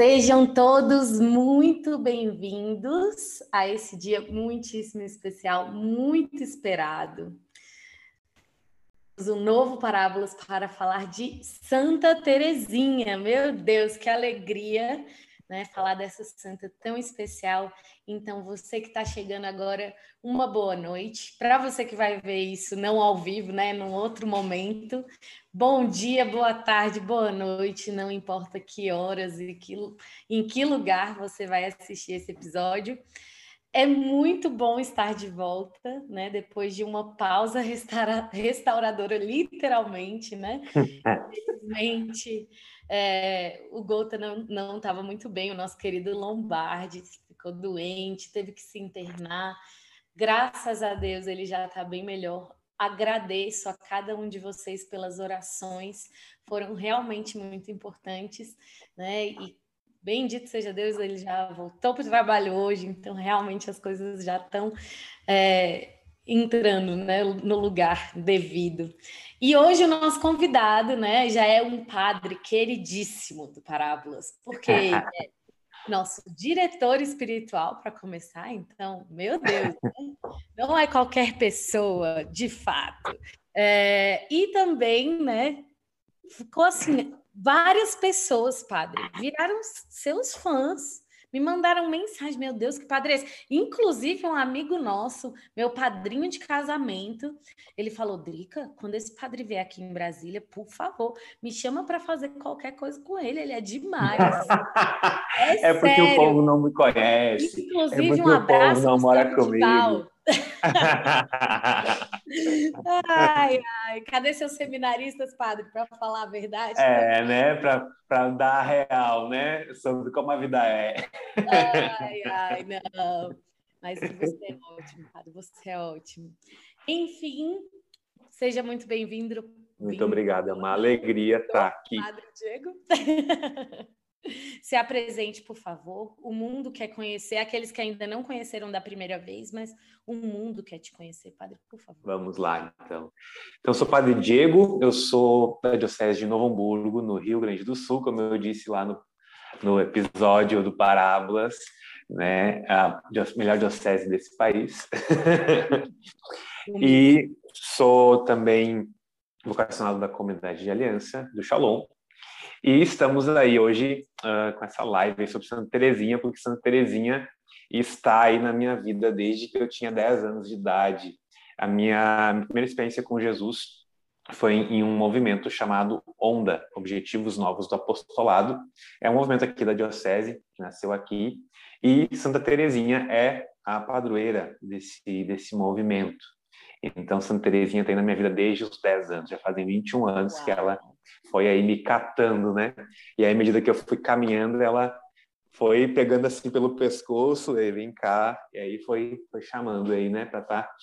Sejam todos muito bem-vindos a esse dia muitíssimo especial, muito esperado. Um novo Parábolas para falar de Santa Terezinha. Meu Deus, que alegria! Né, falar dessa santa tão especial. Então, você que está chegando agora, uma boa noite. Para você que vai ver isso não ao vivo, né, num outro momento, bom dia, boa tarde, boa noite, não importa que horas e que, em que lugar você vai assistir esse episódio. É muito bom estar de volta, né? Depois de uma pausa restaura, restauradora, literalmente, né? Infelizmente, é, o Gota não estava muito bem, o nosso querido Lombardi ficou doente, teve que se internar. Graças a Deus ele já está bem melhor. Agradeço a cada um de vocês pelas orações, foram realmente muito importantes, né? E bendito seja Deus, ele já voltou para o trabalho hoje, então realmente as coisas já estão é, entrando né, no lugar devido. E hoje o nosso convidado, né, já é um padre queridíssimo do Parábolas, porque é nosso diretor espiritual para começar, então, meu Deus, não é qualquer pessoa, de fato. É, e também, né, ficou assim, várias pessoas, padre, viraram seus fãs me mandaram mensagem, meu Deus, que padre é esse? Inclusive, um amigo nosso, meu padrinho de casamento, ele falou: Drica, quando esse padre vier aqui em Brasília, por favor, me chama para fazer qualquer coisa com ele, ele é demais. é, é porque o povo não me conhece. É Inclusive, é um abraço o povo não mora comigo ai, ai, cadê seus seminaristas, padre, para falar a verdade? É, né? Para dar a real, né? Sobre como a vida é. Ai, ai, não. Mas você é ótimo, padre, você é ótimo. Enfim, seja muito bem-vindo. Muito obrigada, é uma alegria estar aqui. Padre Diego. Se apresente, por favor. O mundo quer conhecer, aqueles que ainda não conheceram da primeira vez, mas o mundo quer te conhecer, Padre, por favor. Vamos lá, então. Então, eu sou Padre Diego, eu sou da Diocese de Novo Hamburgo, no Rio Grande do Sul, como eu disse lá no, no episódio do Parábolas, né? A melhor diocese desse país. e sou também vocacionado da comunidade de aliança do Shalom, e estamos aí hoje uh, com essa live sobre Santa Terezinha, porque Santa Terezinha está aí na minha vida desde que eu tinha 10 anos de idade. A minha, primeira experiência com Jesus foi em um movimento chamado ONDA, Objetivos Novos do Apostolado. É um movimento aqui da Diocese, que nasceu aqui, e Santa Terezinha é a padroeira desse, desse movimento. Então, Santa Terezinha tem na minha vida desde os 10 anos, já fazem 21 anos Uau. que ela foi aí me catando, né? E aí, à medida que eu fui caminhando, ela foi pegando assim pelo pescoço, e vem cá, e aí foi, foi chamando aí, né, para estar tá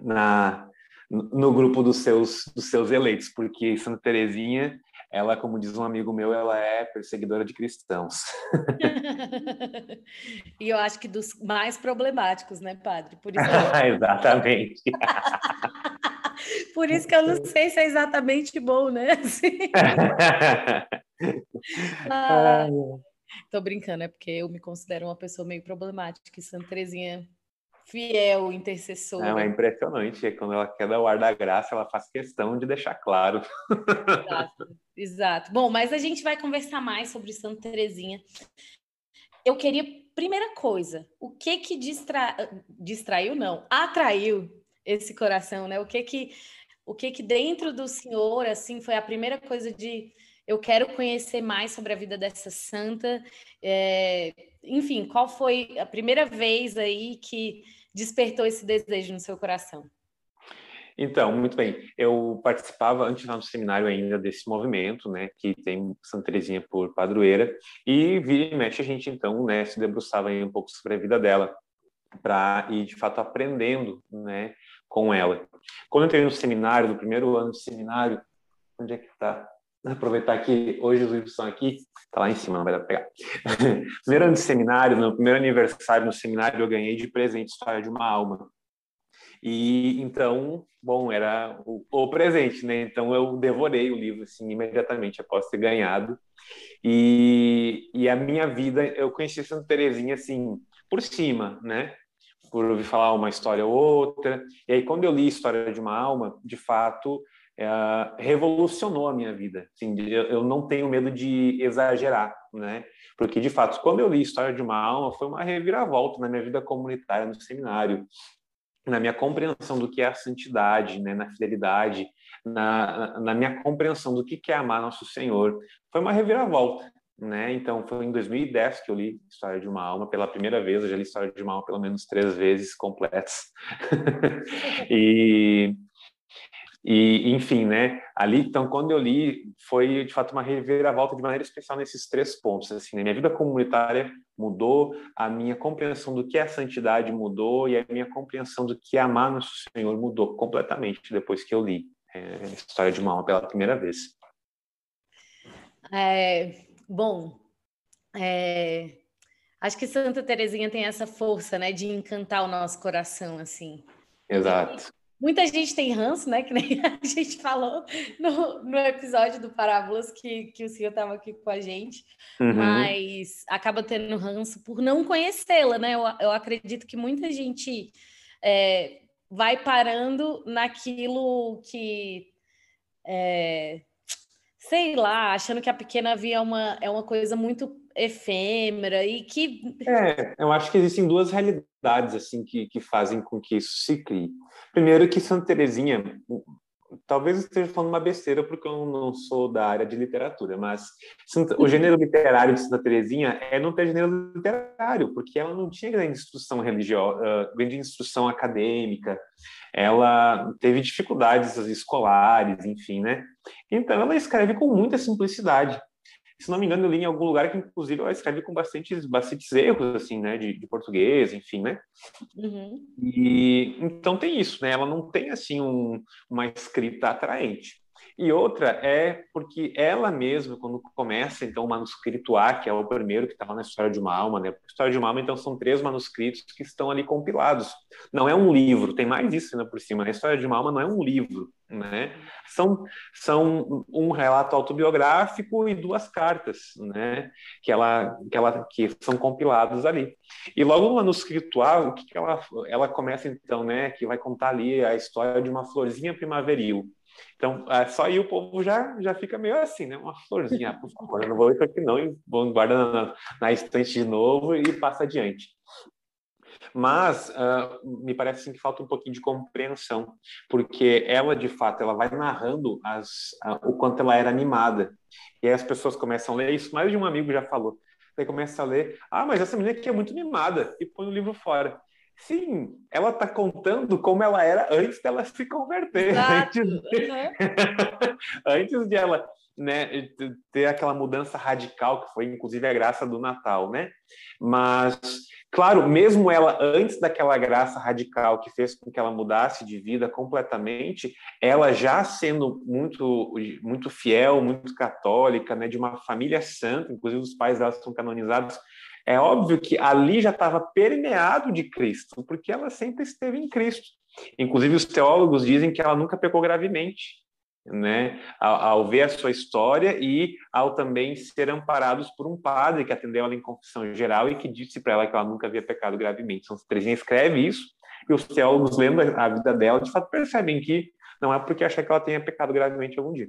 na no grupo dos seus dos seus eleitos, porque Santa Terezinha, ela, como diz um amigo meu, ela é perseguidora de cristãos. e eu acho que dos mais problemáticos, né, padre? Por isso Exatamente. Por isso que eu não sei se é exatamente bom, né? Assim. ah, tô brincando, é porque eu me considero uma pessoa meio problemática e Santa Terezinha fiel, intercessora. Não, é impressionante. Quando ela quer dar o ar da graça, ela faz questão de deixar claro. Exato, exato. Bom, mas a gente vai conversar mais sobre Santa Terezinha. Eu queria, primeira coisa, o que que distra... distraiu, não, atraiu esse coração, né? O que que o que que dentro do senhor assim foi a primeira coisa de eu quero conhecer mais sobre a vida dessa santa. É, enfim, qual foi a primeira vez aí que despertou esse desejo no seu coração? Então, muito bem. Eu participava antes lá no seminário ainda desse movimento, né, que tem Santa Teresinha por padroeira, e vira e mexe a gente então, né, se debruçava aí um pouco sobre a vida dela para ir de fato aprendendo, né, com ela. Quando eu entrei no seminário, no primeiro ano de seminário, onde é que está? Aproveitar que hoje os livros estão aqui, está lá em cima, não vai dar para pegar. primeiro ano de seminário, no primeiro aniversário no seminário, eu ganhei de presente História de uma Alma. E então, bom, era o, o, presente, né? Então eu devorei o livro assim imediatamente após ter ganhado. E, e a minha vida, eu conheci Santa Terezinha assim, por cima, né? Por ouvir falar uma história ou outra. E aí, quando eu li História de uma Alma, de fato, é, revolucionou a minha vida. Assim, eu, eu, não tenho medo de exagerar, né? Porque, de fato, quando eu li História de uma Alma, foi uma reviravolta na minha vida comunitária no seminário, na minha compreensão do que é a santidade, né? na fidelidade, na, na minha compreensão do que é amar nosso Senhor. Foi uma reviravolta. Né? Então, foi em 2010 que eu li História de uma Alma pela primeira vez. Eu já li História de uma Alma pelo menos três vezes completas. e, e, enfim, né? Ali, então, quando eu li, foi de fato uma reviravolta de maneira especial nesses três pontos. Assim, né? minha vida comunitária mudou, a minha compreensão do que é santidade mudou e a minha compreensão do que é amar nosso Senhor mudou completamente depois que eu li é, a História de uma Alma pela primeira vez. É, Bom, é, acho que Santa Terezinha tem essa força, né, de encantar o nosso coração, assim. Exato. Muita gente tem ranço, né? Que nem a gente falou no, no episódio do Parábolas que, que o senhor estava aqui com a gente, uhum. mas acaba tendo ranço por não conhecê-la, né? Eu, eu acredito que muita gente é, vai parando naquilo que é, sei lá, achando que a pequena via uma, é uma coisa muito efêmera e que. É, eu acho que existem duas realidades assim que, que fazem com que isso se crie. Primeiro que Santa Terezinha, talvez eu esteja falando uma besteira porque eu não sou da área de literatura, mas o gênero literário de Santa Terezinha é não ter gênero literário, porque ela não tinha grande instrução religiosa, grande instrução acadêmica, ela teve dificuldades escolares, enfim, né? Então ela escreve com muita simplicidade. Se não me engano, eu li em algum lugar que, inclusive, ela escreve com bastantes, bastantes erros, assim, né, de, de português, enfim, né? Uhum. E então tem isso, né? Ela não tem assim um, uma escrita atraente. E outra é porque ela mesma, quando começa, então, o manuscrito A, que é o primeiro que está lá na História de uma Alma, né? História de uma Alma, então, são três manuscritos que estão ali compilados. Não é um livro, tem mais isso ainda por cima. A História de uma Alma não é um livro, né? São, são um relato autobiográfico e duas cartas, né? Que ela, que ela, que são compilados ali. E logo no manuscrito A, o que, que ela, ela começa então, né? Que vai contar ali a história de uma florzinha primaveril. Então, é, só aí o povo já, já fica meio assim, né? Uma florzinha, ah, por favor, eu não vou isso aqui não, e vou guardar na, na estante de novo e passa adiante. Mas uh, me parece assim, que falta um pouquinho de compreensão, porque ela, de fato, ela vai narrando as, uh, o quanto ela era animada. E aí as pessoas começam a ler, isso mais de um amigo já falou. Aí começa a ler, ah, mas essa menina aqui é muito mimada, e põe o livro fora. Sim, ela está contando como ela era antes dela se converter. Antes de, antes de ela né, ter aquela mudança radical, que foi inclusive a graça do Natal, né? Mas, claro, mesmo ela, antes daquela graça radical que fez com que ela mudasse de vida completamente, ela já sendo muito, muito fiel, muito católica, né, de uma família santa, inclusive os pais dela são canonizados é óbvio que ali já estava permeado de Cristo, porque ela sempre esteve em Cristo. Inclusive, os teólogos dizem que ela nunca pecou gravemente, né? Ao, ao, ver a sua história e ao também ser amparados por um padre que atendeu ela em confissão geral e que disse para ela que ela nunca havia pecado gravemente. São Teresinha escreve isso e os teólogos, lendo a vida dela, de fato percebem que não é porque achar que ela tenha pecado gravemente algum dia.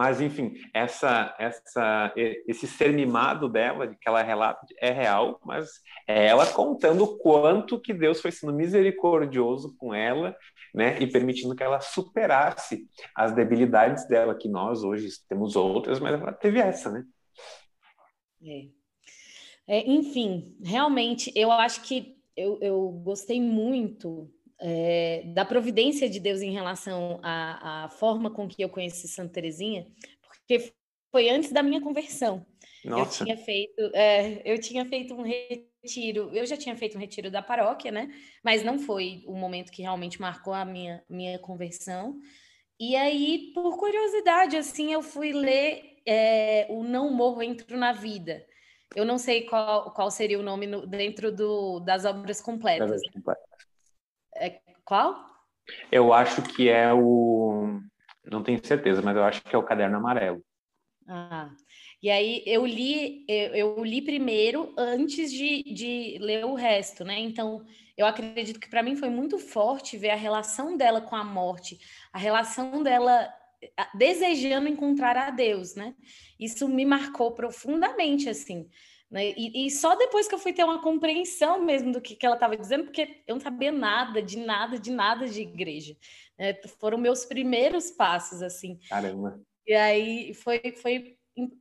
Mas, enfim, essa, essa, esse ser mimado dela, que ela relata, é real, mas é ela contando o quanto que Deus foi sendo misericordioso com ela, né, e permitindo que ela superasse as debilidades dela, que nós hoje temos outras, mas ela teve essa, né? É. É, enfim, realmente, eu acho que eu, eu gostei muito é, da providência de Deus em relação à, à, forma com que eu conheci Santa Teresinha, porque foi antes da minha conversão. Nossa. Eu tinha feito, é, eu tinha feito um retiro, eu já tinha feito um retiro da paróquia, né? Mas não foi o momento que realmente marcou a minha, minha conversão. E aí, por curiosidade, assim, eu fui ler é, o Não Morro Entro na Vida. Eu não sei qual, qual seria o nome no, dentro do, das obras completas. Qual? Eu acho que é o. Não tenho certeza, mas eu acho que é o caderno amarelo. Ah, E aí eu li, eu, eu li primeiro antes de, de ler o resto, né? Então eu acredito que para mim foi muito forte ver a relação dela com a morte, a relação dela desejando encontrar a Deus, né? Isso me marcou profundamente, assim. Né? E, e, só depois que eu fui ter uma compreensão mesmo do que, que ela estava dizendo, porque eu não sabia nada, de nada, de nada de igreja. Né? Foram meus primeiros passos, assim. Caramba. E aí foi, foi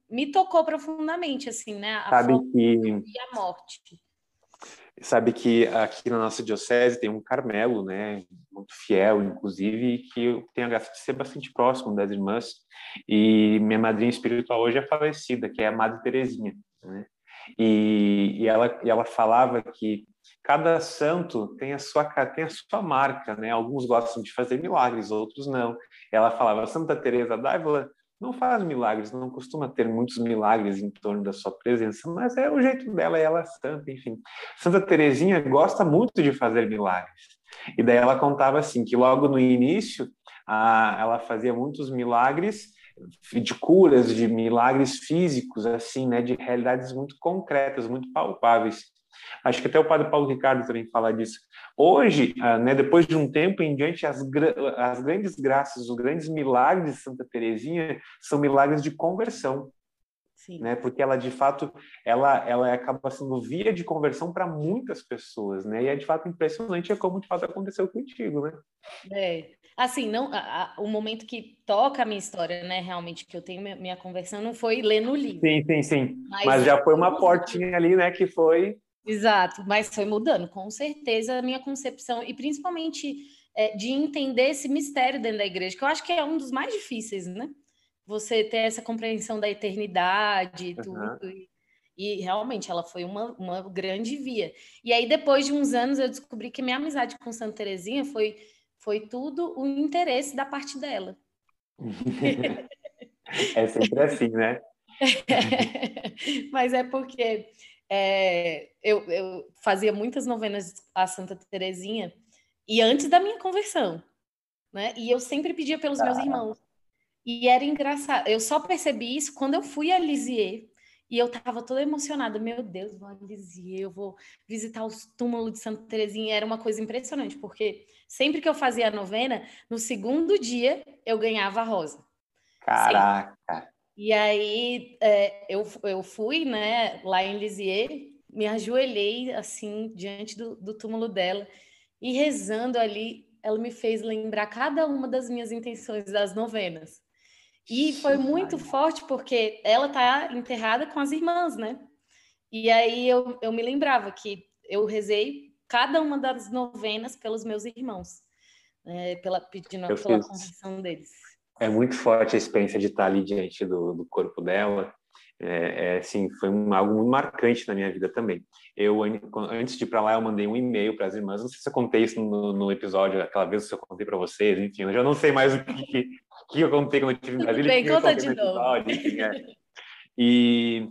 me tocou profundamente, assim, né? A Sabe que... e a morte. Sabe que aqui na nossa diocese tem um Carmelo, né, muito fiel, inclusive, que eu tenho a graça de ser bastante próximo das irmãs. E minha madrinha espiritual hoje é falecida, que é a Madre Terezinha, né? E, e, ela, e ela falava que cada santo tem a sua tem a sua marca, né? Alguns gostam de fazer milagres, outros não. Ela falava Santa Teresa d'Ávila não faz milagres, não costuma ter muitos milagres em torno da sua presença, mas é o jeito dela, ela é santa, enfim. Santa Teresinha gosta muito de fazer milagres. E daí ela contava assim que logo no início a, ela fazia muitos milagres de curas, de milagres físicos, assim, né, de realidades muito concretas, muito palpáveis. Acho que até o padre Paulo Ricardo também fala disso. Hoje, ah, né, depois de um tempo em diante, as, as grandes graças, os grandes milagres de Santa Teresinha são milagres de conversão. Sim. Né? Porque ela, de fato, ela, ela acaba sendo via de conversão para muitas pessoas, né? E é, de fato, impressionante é como, de fato, aconteceu contigo, né? É, assim, não, a, a, o momento que toca a minha história, né, realmente, que eu tenho minha, minha conversão, não foi ler no livro. Sim, sim, sim. Mas, Mas já foi uma portinha ali, né, que foi Exato, mas foi mudando, com certeza, a minha concepção, e principalmente é, de entender esse mistério dentro da igreja, que eu acho que é um dos mais difíceis, né? Você ter essa compreensão da eternidade e tudo. Uhum. E, realmente ela foi uma, uma grande via. E aí, depois de uns anos, eu descobri que minha amizade com Santa Terezinha foi, foi tudo o interesse da parte dela. é sempre assim, né? Mas é porque é, eu, eu, fazia muitas novenas a Santa Terezinha e antes da minha conversão, né? E eu sempre pedia pelos ah. meus irmãos. E era engraçado. Eu só percebi isso quando eu fui a Lisieux e eu estava toda emocionada. Meu Deus, vou a Lisieux, eu vou visitar os túmulos de Santa Terezinha. Era uma coisa impressionante, porque sempre que eu fazia a novena, no segundo dia eu ganhava a rosa. Caraca! Sempre. E aí é, eu, eu fui, né, lá em Lisieux, me ajoelhei assim diante do, do túmulo dela e rezando ali, ela me fez lembrar cada uma das minhas intenções das novenas. E foi muito forte porque ela está enterrada com as irmãs, né? E aí eu, eu me lembrava que eu rezei cada uma das novenas pelos meus irmãos, é, pela, pedindo eu pela fiz. conversão deles é muito forte a experiência de estar ali diante do, do corpo dela. É, é, assim, foi um, algo muito marcante na minha vida também. Eu, antes de ir para lá, eu mandei um e-mail para as irmãs. Não sei se eu contei isso no, no episódio, aquela vez que eu contei para vocês. Enfim, eu já não sei mais o que, que, que eu contei quando eu estive em Brasília. Bem, conta de novo. Episódio, enfim, é. E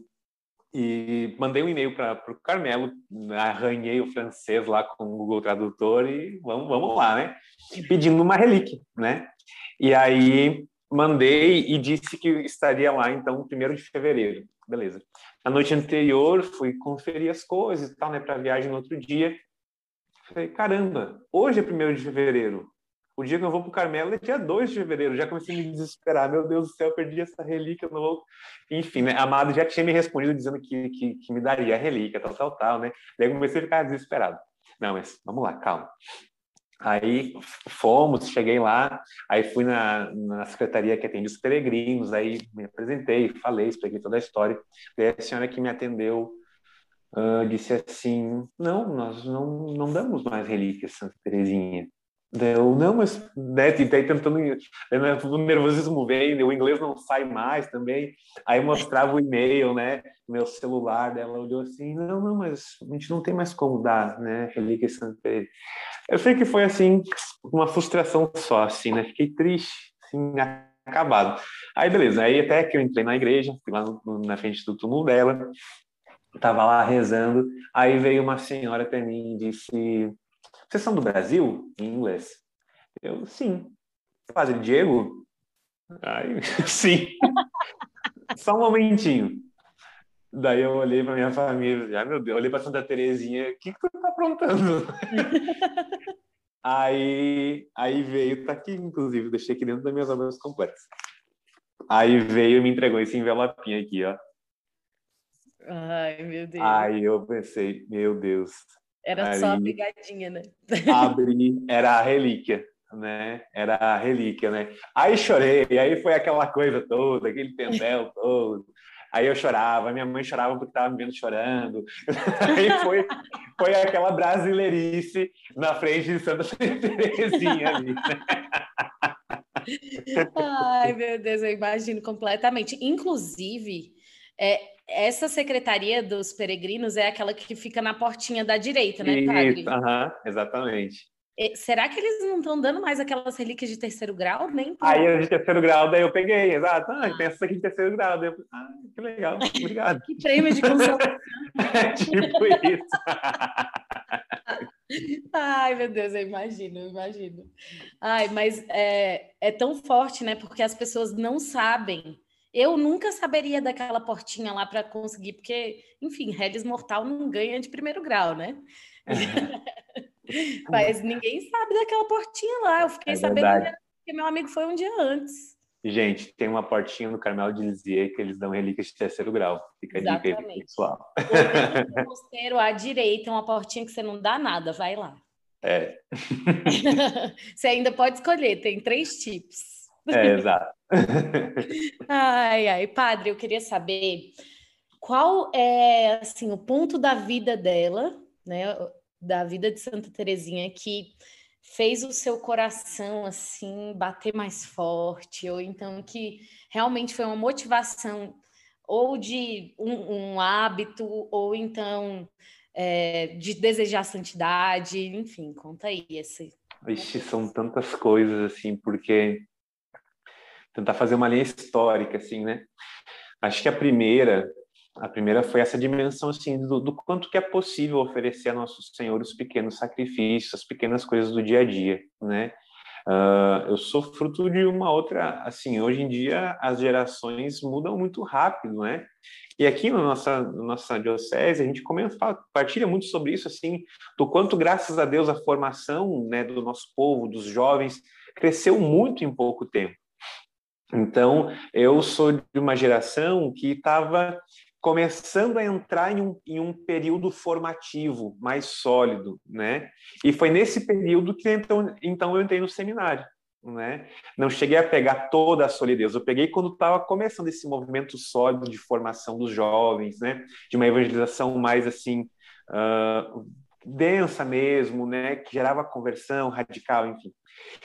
e mandei um e-mail para o Carmelo, arranhei o francês lá com o Google Tradutor e vamos, vamos lá, né? Pedindo uma relíquia, né? E aí mandei e disse que estaria lá, então, primeiro de fevereiro. Beleza. Na noite anterior, fui conferir as coisas e tal, né, para a viagem no outro dia. Falei, caramba, hoje é primeiro de fevereiro. O dia que eu vou para o Carmelo é dia 2 de fevereiro. Já comecei a me desesperar. Meu Deus do céu, perdi essa relíquia. Não vou... Enfim, né? A Amado já tinha me respondido dizendo que, que, que me daria a relíquia, tal, tal, tal, né? Daí comecei a ficar desesperado. Não, mas vamos lá, calma. Aí fomos, cheguei lá, aí fui na, na secretaria que atende os peregrinos, aí me apresentei, falei, expliquei toda a história. Daí a senhora que me atendeu uh, disse assim: Não, nós não, não damos mais relíquias, Santa Terezinha. Eu, não, mas né, daí tentando, né, o nervosismo vem, o inglês não sai mais também. Aí mostrava o e-mail, né, meu celular, dela olhou assim, não, não, mas a gente não tem mais como dar, né, relíquia Santa Teresa. Eu sei que foi assim, uma frustração só, assim, né, fiquei triste, assim, acabado. Aí beleza, aí até que eu entrei na igreja, fui lá no, na frente do túmulo dela, tava lá rezando, aí veio uma senhora para mim e disse vocês são do Brasil? Em inglês. Eu, sim. Padre Diego? Ai, sim. só um momentinho. Daí eu olhei para minha família, ah, meu Deus, olhei para Santa Terezinha, o que, que tu tá aprontando? aí, aí veio, tá aqui, inclusive, deixei aqui dentro das minhas obras completas. Aí veio e me entregou esse envelopinho aqui, ó. Ai, meu Deus. Aí eu pensei, meu Deus. Era aí, só a pegadinha, né? Abri, era a relíquia, né? Era a relíquia, né? Aí chorei, aí foi aquela coisa toda, aquele pendel todo. Aí eu chorava, minha mãe chorava porque estava me vendo chorando. Aí foi, foi aquela brasileirice na frente de Santa Terezinha ali. Né? Ai, meu Deus, eu imagino completamente. Inclusive, é, essa secretaria dos peregrinos é aquela que fica na portinha da direita, né, padre? Isso, uh -huh, exatamente. Será que eles não estão dando mais aquelas relíquias de terceiro grau? Nem Aí a de terceiro grau, daí eu peguei, exato. Ah, tem essa aqui de terceiro grau. Daí eu, ah, que legal, obrigado. que prêmio de consolação. é tipo isso. Ai, meu Deus, eu imagino, eu imagino. Ai, mas é, é tão forte, né? Porque as pessoas não sabem. Eu nunca saberia daquela portinha lá para conseguir, porque, enfim, Regis Mortal não ganha de primeiro grau, né? É. Mas ninguém sabe daquela portinha lá. Eu fiquei é sabendo porque meu amigo foi um dia antes. Gente, tem uma portinha no Carmelo de Lisieux que eles dão relíquias de terceiro grau. Fica a dica aí, pessoal. No mosteiro à direita, uma portinha que você não dá nada, vai lá. É. você ainda pode escolher, tem três tipos. É, exato. ai, ai, padre, eu queria saber qual é assim o ponto da vida dela, né? Da vida de Santa Terezinha que fez o seu coração assim bater mais forte, ou então que realmente foi uma motivação ou de um, um hábito, ou então é, de desejar santidade, enfim, conta aí esse. Ixi, são tantas coisas assim, porque tentar fazer uma linha histórica assim, né? Acho que a primeira a primeira foi essa dimensão assim do, do, quanto que é possível oferecer a nosso Senhor os pequenos sacrifícios, as pequenas coisas do dia a dia, né? Uh, eu sou fruto de uma outra, assim, hoje em dia as gerações mudam muito rápido, né? E aqui na nossa, na nossa diocese, a gente comenta, partilha muito sobre isso, assim, do quanto, graças a Deus, a formação né, do nosso povo, dos jovens, cresceu muito em pouco tempo. Então, eu sou de uma geração que estava começando a entrar em um, em um, período formativo mais sólido, né? E foi nesse período que então, então eu entrei no seminário, né? Não cheguei a pegar toda a solidez, eu peguei quando estava começando esse movimento sólido de formação dos jovens, né? De uma evangelização mais assim uh, densa mesmo, né? Que gerava conversão radical, enfim.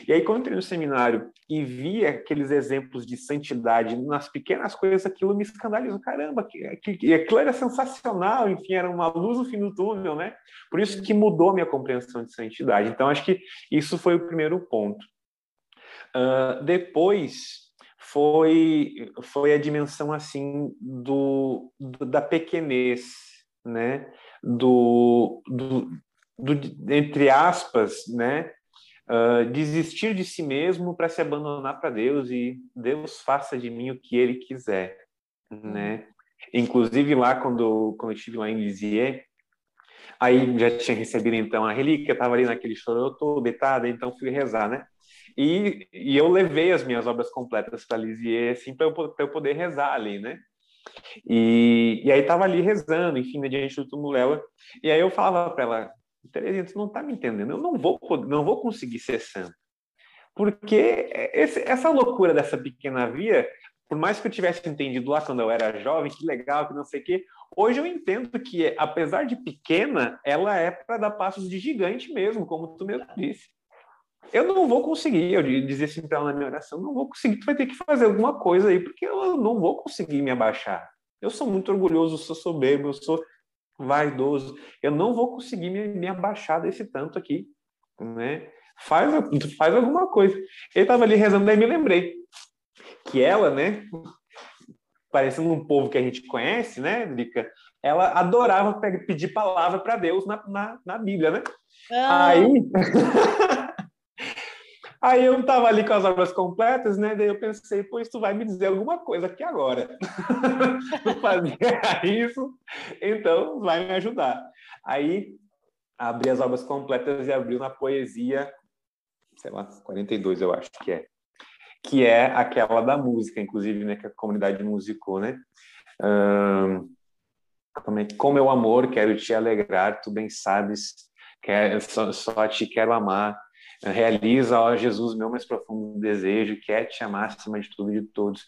E aí, quando entrei no seminário e vi aqueles exemplos de santidade nas pequenas coisas, aquilo me escandalizou. Caramba, que, que, aquilo era sensacional, enfim, era uma luz no fim do túnel, né? Por isso que mudou minha compreensão de santidade. Então, acho que isso foi o primeiro ponto. Uh, depois foi foi a dimensão assim do, do da pequenez, né? Do, do, do, entre aspas, né? Uh, desistir de si mesmo para se abandonar para Deus e Deus faça de mim o que Ele quiser, né? Inclusive lá quando quando eu estive lá em Lisieux, aí já tinha recebido então a relíquia, estava ali naquele choro, eu estou deitada, então fui rezar, né? E, e eu levei as minhas obras completas para Lisieux, assim, para eu, eu poder rezar ali, né? E, e aí estava ali rezando, enfim, diante do túmulo dela. E aí eu falava para ela, Terezinha, tu não está me entendendo. Eu não vou, não vou conseguir ser santo. Porque esse, essa loucura dessa pequena via, por mais que eu tivesse entendido lá quando eu era jovem, que legal, que não sei o quê, hoje eu entendo que, apesar de pequena, ela é para dar passos de gigante mesmo, como tu mesmo disse. Eu não vou conseguir, eu dizia assim para ela na minha oração, não vou conseguir, tu vai ter que fazer alguma coisa aí, porque eu não vou conseguir me abaixar. Eu sou muito orgulhoso, eu sou soberbo, eu sou vaidoso. Eu não vou conseguir me, me abaixar desse tanto aqui, né? Faz, faz alguma coisa. Ele estava ali rezando, daí me lembrei que ela, né, parecendo um povo que a gente conhece, né, Drica? Ela adorava pedir palavra para Deus na, na, na, Bíblia, né? Ah. Aí, Aí eu estava ali com as obras completas, né? Daí eu pensei, pois tu vai me dizer alguma coisa aqui agora. tu fazia isso, então vai me ajudar. Aí abri as obras completas e abriu na poesia, sei lá, 42 eu acho que é. Que é aquela da música, inclusive, né? Que a comunidade musicou, né? como, é, com meu amor quero te alegrar, tu bem sabes, quer, só, só te quero amar realiza, ó Jesus, meu mais profundo desejo, que é te amar acima de tudo e de todos.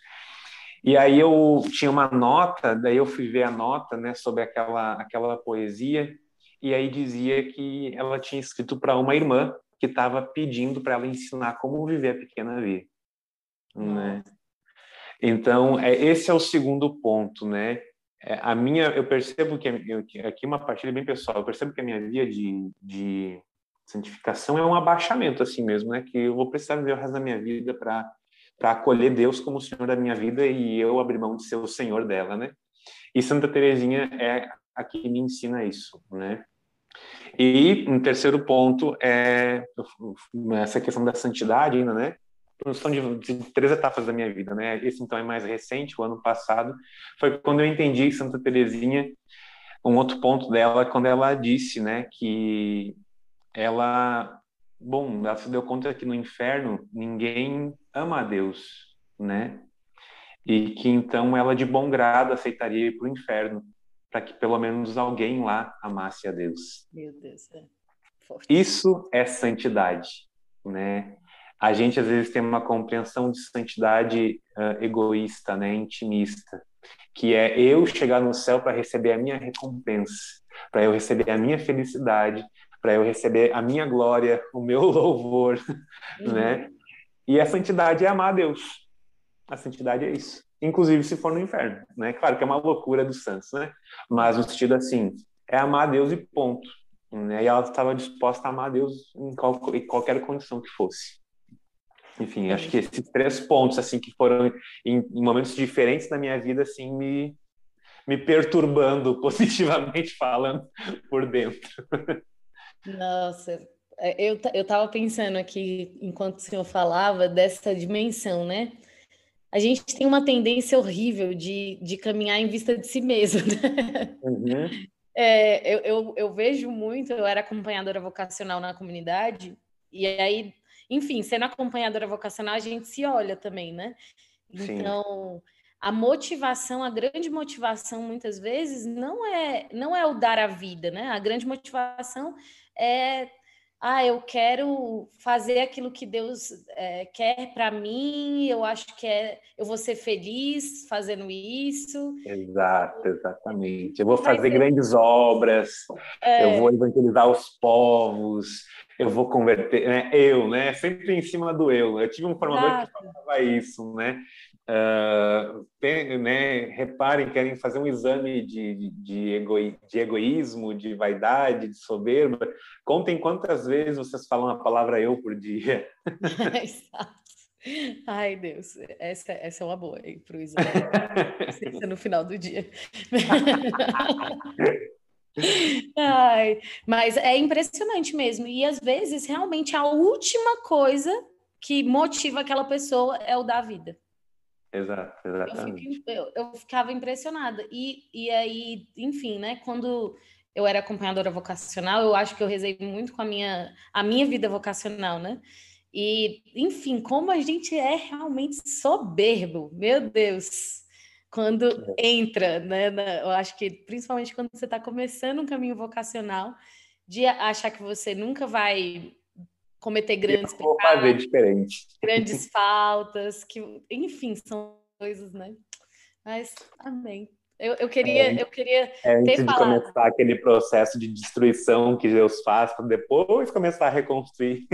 E aí eu tinha uma nota, daí eu fui ver a nota, né, sobre aquela aquela poesia, e aí dizia que ela tinha escrito para uma irmã que estava pedindo para ela ensinar como viver a pequena vida, né? Então, é, esse é o segundo ponto, né? É, a minha, eu percebo que, eu, aqui uma partilha bem pessoal, eu percebo que a minha via de, de Santificação é um abaixamento assim mesmo, né? Que eu vou precisar viver o resto da minha vida para para acolher Deus como o Senhor da minha vida e eu abrir mão de ser o Senhor dela, né? E Santa Teresinha é a que me ensina isso, né? E um terceiro ponto é essa questão da santidade ainda, né? São de, de, três etapas da minha vida, né? Esse então é mais recente, o ano passado, foi quando eu entendi Santa Teresinha, um outro ponto dela, quando ela disse, né, que ela, bom, ela se deu conta que no inferno ninguém ama a Deus, né? E que então ela de bom grado aceitaria ir para o inferno, para que pelo menos alguém lá amasse a Deus. Meu Deus, é forte. Isso é santidade, né? A gente às vezes tem uma compreensão de santidade uh, egoísta, né, intimista, que é eu chegar no céu para receber a minha recompensa, para eu receber a minha felicidade, para eu receber a minha glória, o meu louvor, uhum. né? E a santidade é amar a Deus. A santidade é isso. Inclusive se for no inferno, né? Claro que é uma loucura dos santos, né? Mas no sentido assim, é amar a Deus e ponto. Né? E ela estava disposta a amar a Deus em, qual, em qualquer condição que fosse. Enfim, acho que esses três pontos, assim, que foram em, em momentos diferentes da minha vida, assim, me, me perturbando positivamente falando por dentro. Nossa, é, eu, eu tava pensando aqui, enquanto o senhor falava, dessa dimensão, né? A gente tem uma tendência horrível de, de caminhar em vista de si mesmo. Né? Uhum. É, eu, eu, eu, vejo muito, eu era acompanhadora vocacional na comunidade, e aí, enfim, sendo acompanhadora vocacional, a gente se olha também, né? Então, Sim a motivação, a grande motivação muitas vezes não é não é o dar a vida, né? A grande motivação é ah, eu quero fazer aquilo que Deus é, quer para mim, eu acho que é, eu vou ser feliz fazendo isso. Exato, exatamente. Eu vou fazer grandes obras, é... eu vou evangelizar os povos, eu vou converter, né? Eu, né? Sempre em cima do eu. Eu tive um formador que falava isso, né? Uh, né, reparem, querem fazer um exame de, de, de egoísmo, de vaidade, de soberba. Contem quantas vezes vocês falam a palavra eu por dia. Ai, Deus, essa, essa é uma boa para o exame. no final do dia. Ai, mas é impressionante mesmo. E às vezes, realmente, a última coisa que motiva aquela pessoa é o da vida. Exato, exatamente. Eu, eu, ficava impressionada. E, e aí, enfim, né? Quando eu era acompanhadora vocacional, eu acho que eu rezei muito com a minha, a minha vida vocacional, né? E, enfim, como a gente é realmente soberbo, meu Deus, quando é. entra, né? Eu acho que principalmente quando você está começando um caminho vocacional, de achar que você nunca vai cometer grandes eu vou pecados, fazer diferente. grandes faltas, que, enfim, são coisas, né? Mas, amém. Eu, eu queria, é, eu queria é, antes de falado. começar aquele processo de destruição que Deus faz para depois começar a reconstruir.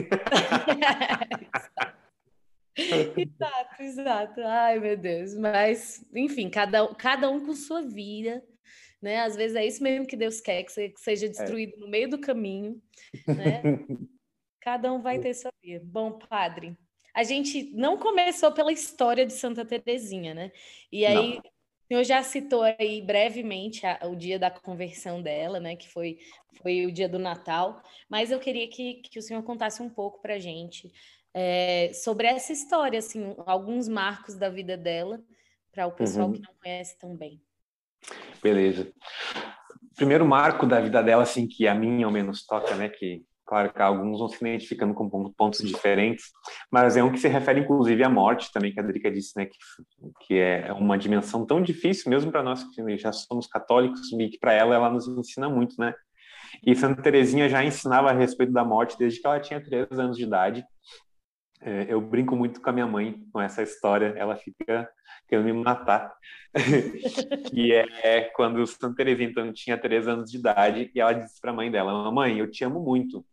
exato, exato. Ai, meu Deus. Mas, enfim, cada, cada um com sua vida, né? Às vezes é isso mesmo que Deus quer, que você seja é. destruído é. no meio do caminho, né? Cada um vai ter sua vida. Bom, padre, a gente não começou pela história de Santa Terezinha, né? E aí, não. o senhor já citou aí brevemente a, o dia da conversão dela, né? Que foi, foi o dia do Natal. Mas eu queria que, que o senhor contasse um pouco para a gente é, sobre essa história, assim, alguns marcos da vida dela, para o pessoal uhum. que não conhece tão bem. Beleza. Primeiro marco da vida dela, assim, que a mim ao menos toca, né, que claro que alguns vão se identificando com pontos diferentes, mas é um que se refere inclusive à morte também, que a Drica disse, né, que, que é uma dimensão tão difícil, mesmo para nós que já somos católicos, e que para ela ela nos ensina muito, né? E Santa Teresinha já ensinava a respeito da morte desde que ela tinha três anos de idade, é, eu brinco muito com a minha mãe com essa história, ela fica querendo me matar. que é, é, quando Santa Teresinha então, tinha três anos de idade e ela disse para a mãe dela: Mamãe, eu te amo muito,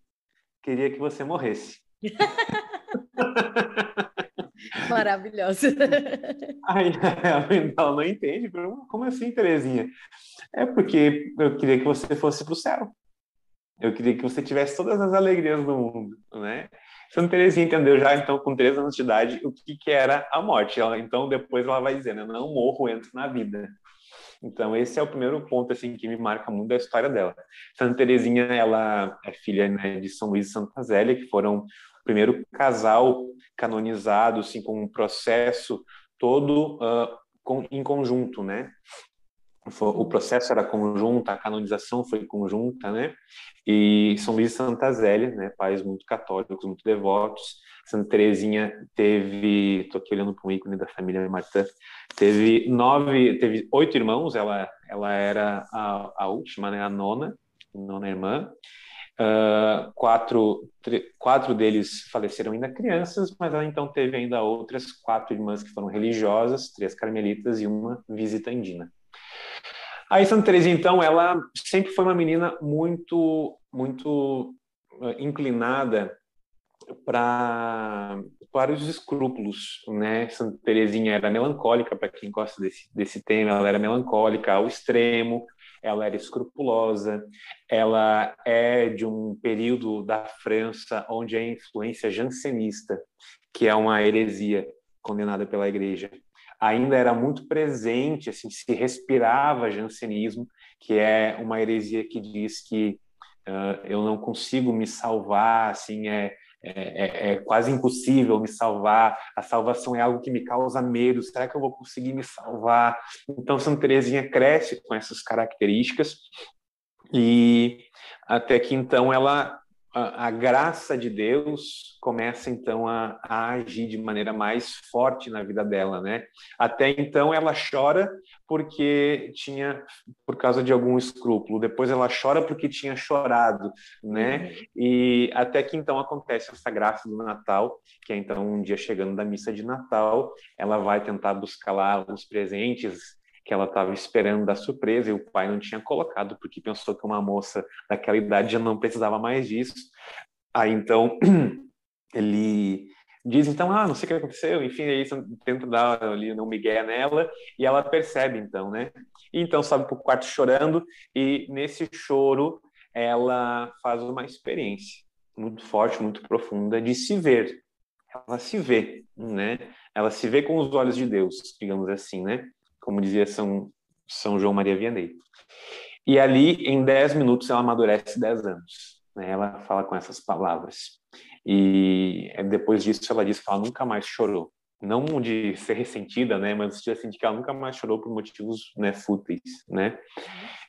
queria que você morresse. Maravilhosa. Aí a dela não entende, como assim, Terezinha? É porque eu queria que você fosse para o céu. Eu queria que você tivesse todas as alegrias do mundo, né? Santa Teresinha entendeu já, então, com três anos de idade, o que, que era a morte. Ela, então, depois ela vai dizendo, né, não morro, entro na vida. Então, esse é o primeiro ponto, assim, que me marca muito da história dela. Santa Teresinha, ela é filha né, de São Luís e Santa Zélia, que foram o primeiro casal canonizado, assim, com um processo todo uh, com, em conjunto, né? o processo era conjunto, a canonização foi conjunta, né? E São Luís e Santa Zélia, né? Pais muito católicos, muito devotos. Santa Teresinha teve, estou aqui olhando para um ícone da família Martã, teve nove, teve oito irmãos. Ela, ela era a, a última, né? A nona, nona irmã. Uh, quatro, quatro deles faleceram ainda crianças, mas ela então teve ainda outras quatro irmãs que foram religiosas, três carmelitas e uma visitandina. Aí Santa Teresa, então, ela sempre foi uma menina muito, muito uh, inclinada para para os escrúpulos, né? Santa Teresinha era melancólica, para quem gosta desse, desse tema, ela era melancólica ao extremo, ela era escrupulosa, ela é de um período da França onde a influência jansenista, que é uma heresia condenada pela igreja, ainda era muito presente, assim, se respirava jansenismo, que é uma heresia que diz que uh, eu não consigo me salvar, assim, é, é, é, é, quase impossível me salvar, a salvação é algo que me causa medo, será que eu vou conseguir me salvar? Então, Santa Teresinha cresce com essas características. E até que então ela a, a, graça de Deus começa então a, a, agir de maneira mais forte na vida dela, né? Até então ela chora porque tinha por causa de algum escrúpulo, depois ela chora porque tinha chorado, né? Uhum. E até que então acontece essa graça do Natal, que é então um dia chegando da missa de Natal, ela vai tentar buscar lá os presentes que ela estava esperando da surpresa e o pai não tinha colocado porque pensou que uma moça daquela idade já não precisava mais disso. Aí então ele diz então, ah, não sei o que aconteceu, enfim, aí tenta dar ali no migué nela e ela percebe então, né? E então sobe para o quarto chorando e nesse choro ela faz uma experiência muito forte, muito profunda de se ver. Ela se vê, né? Ela se vê com os olhos de Deus, digamos assim, né? Como dizia São, São João Maria Vianney. E ali, em 10 minutos, ela amadurece 10 anos. Né? Ela fala com essas palavras. E é, depois disso, ela diz que ela nunca mais chorou. Não de ser ressentida, né? mas de assim, que ela nunca mais chorou por motivos né, fúteis. Né?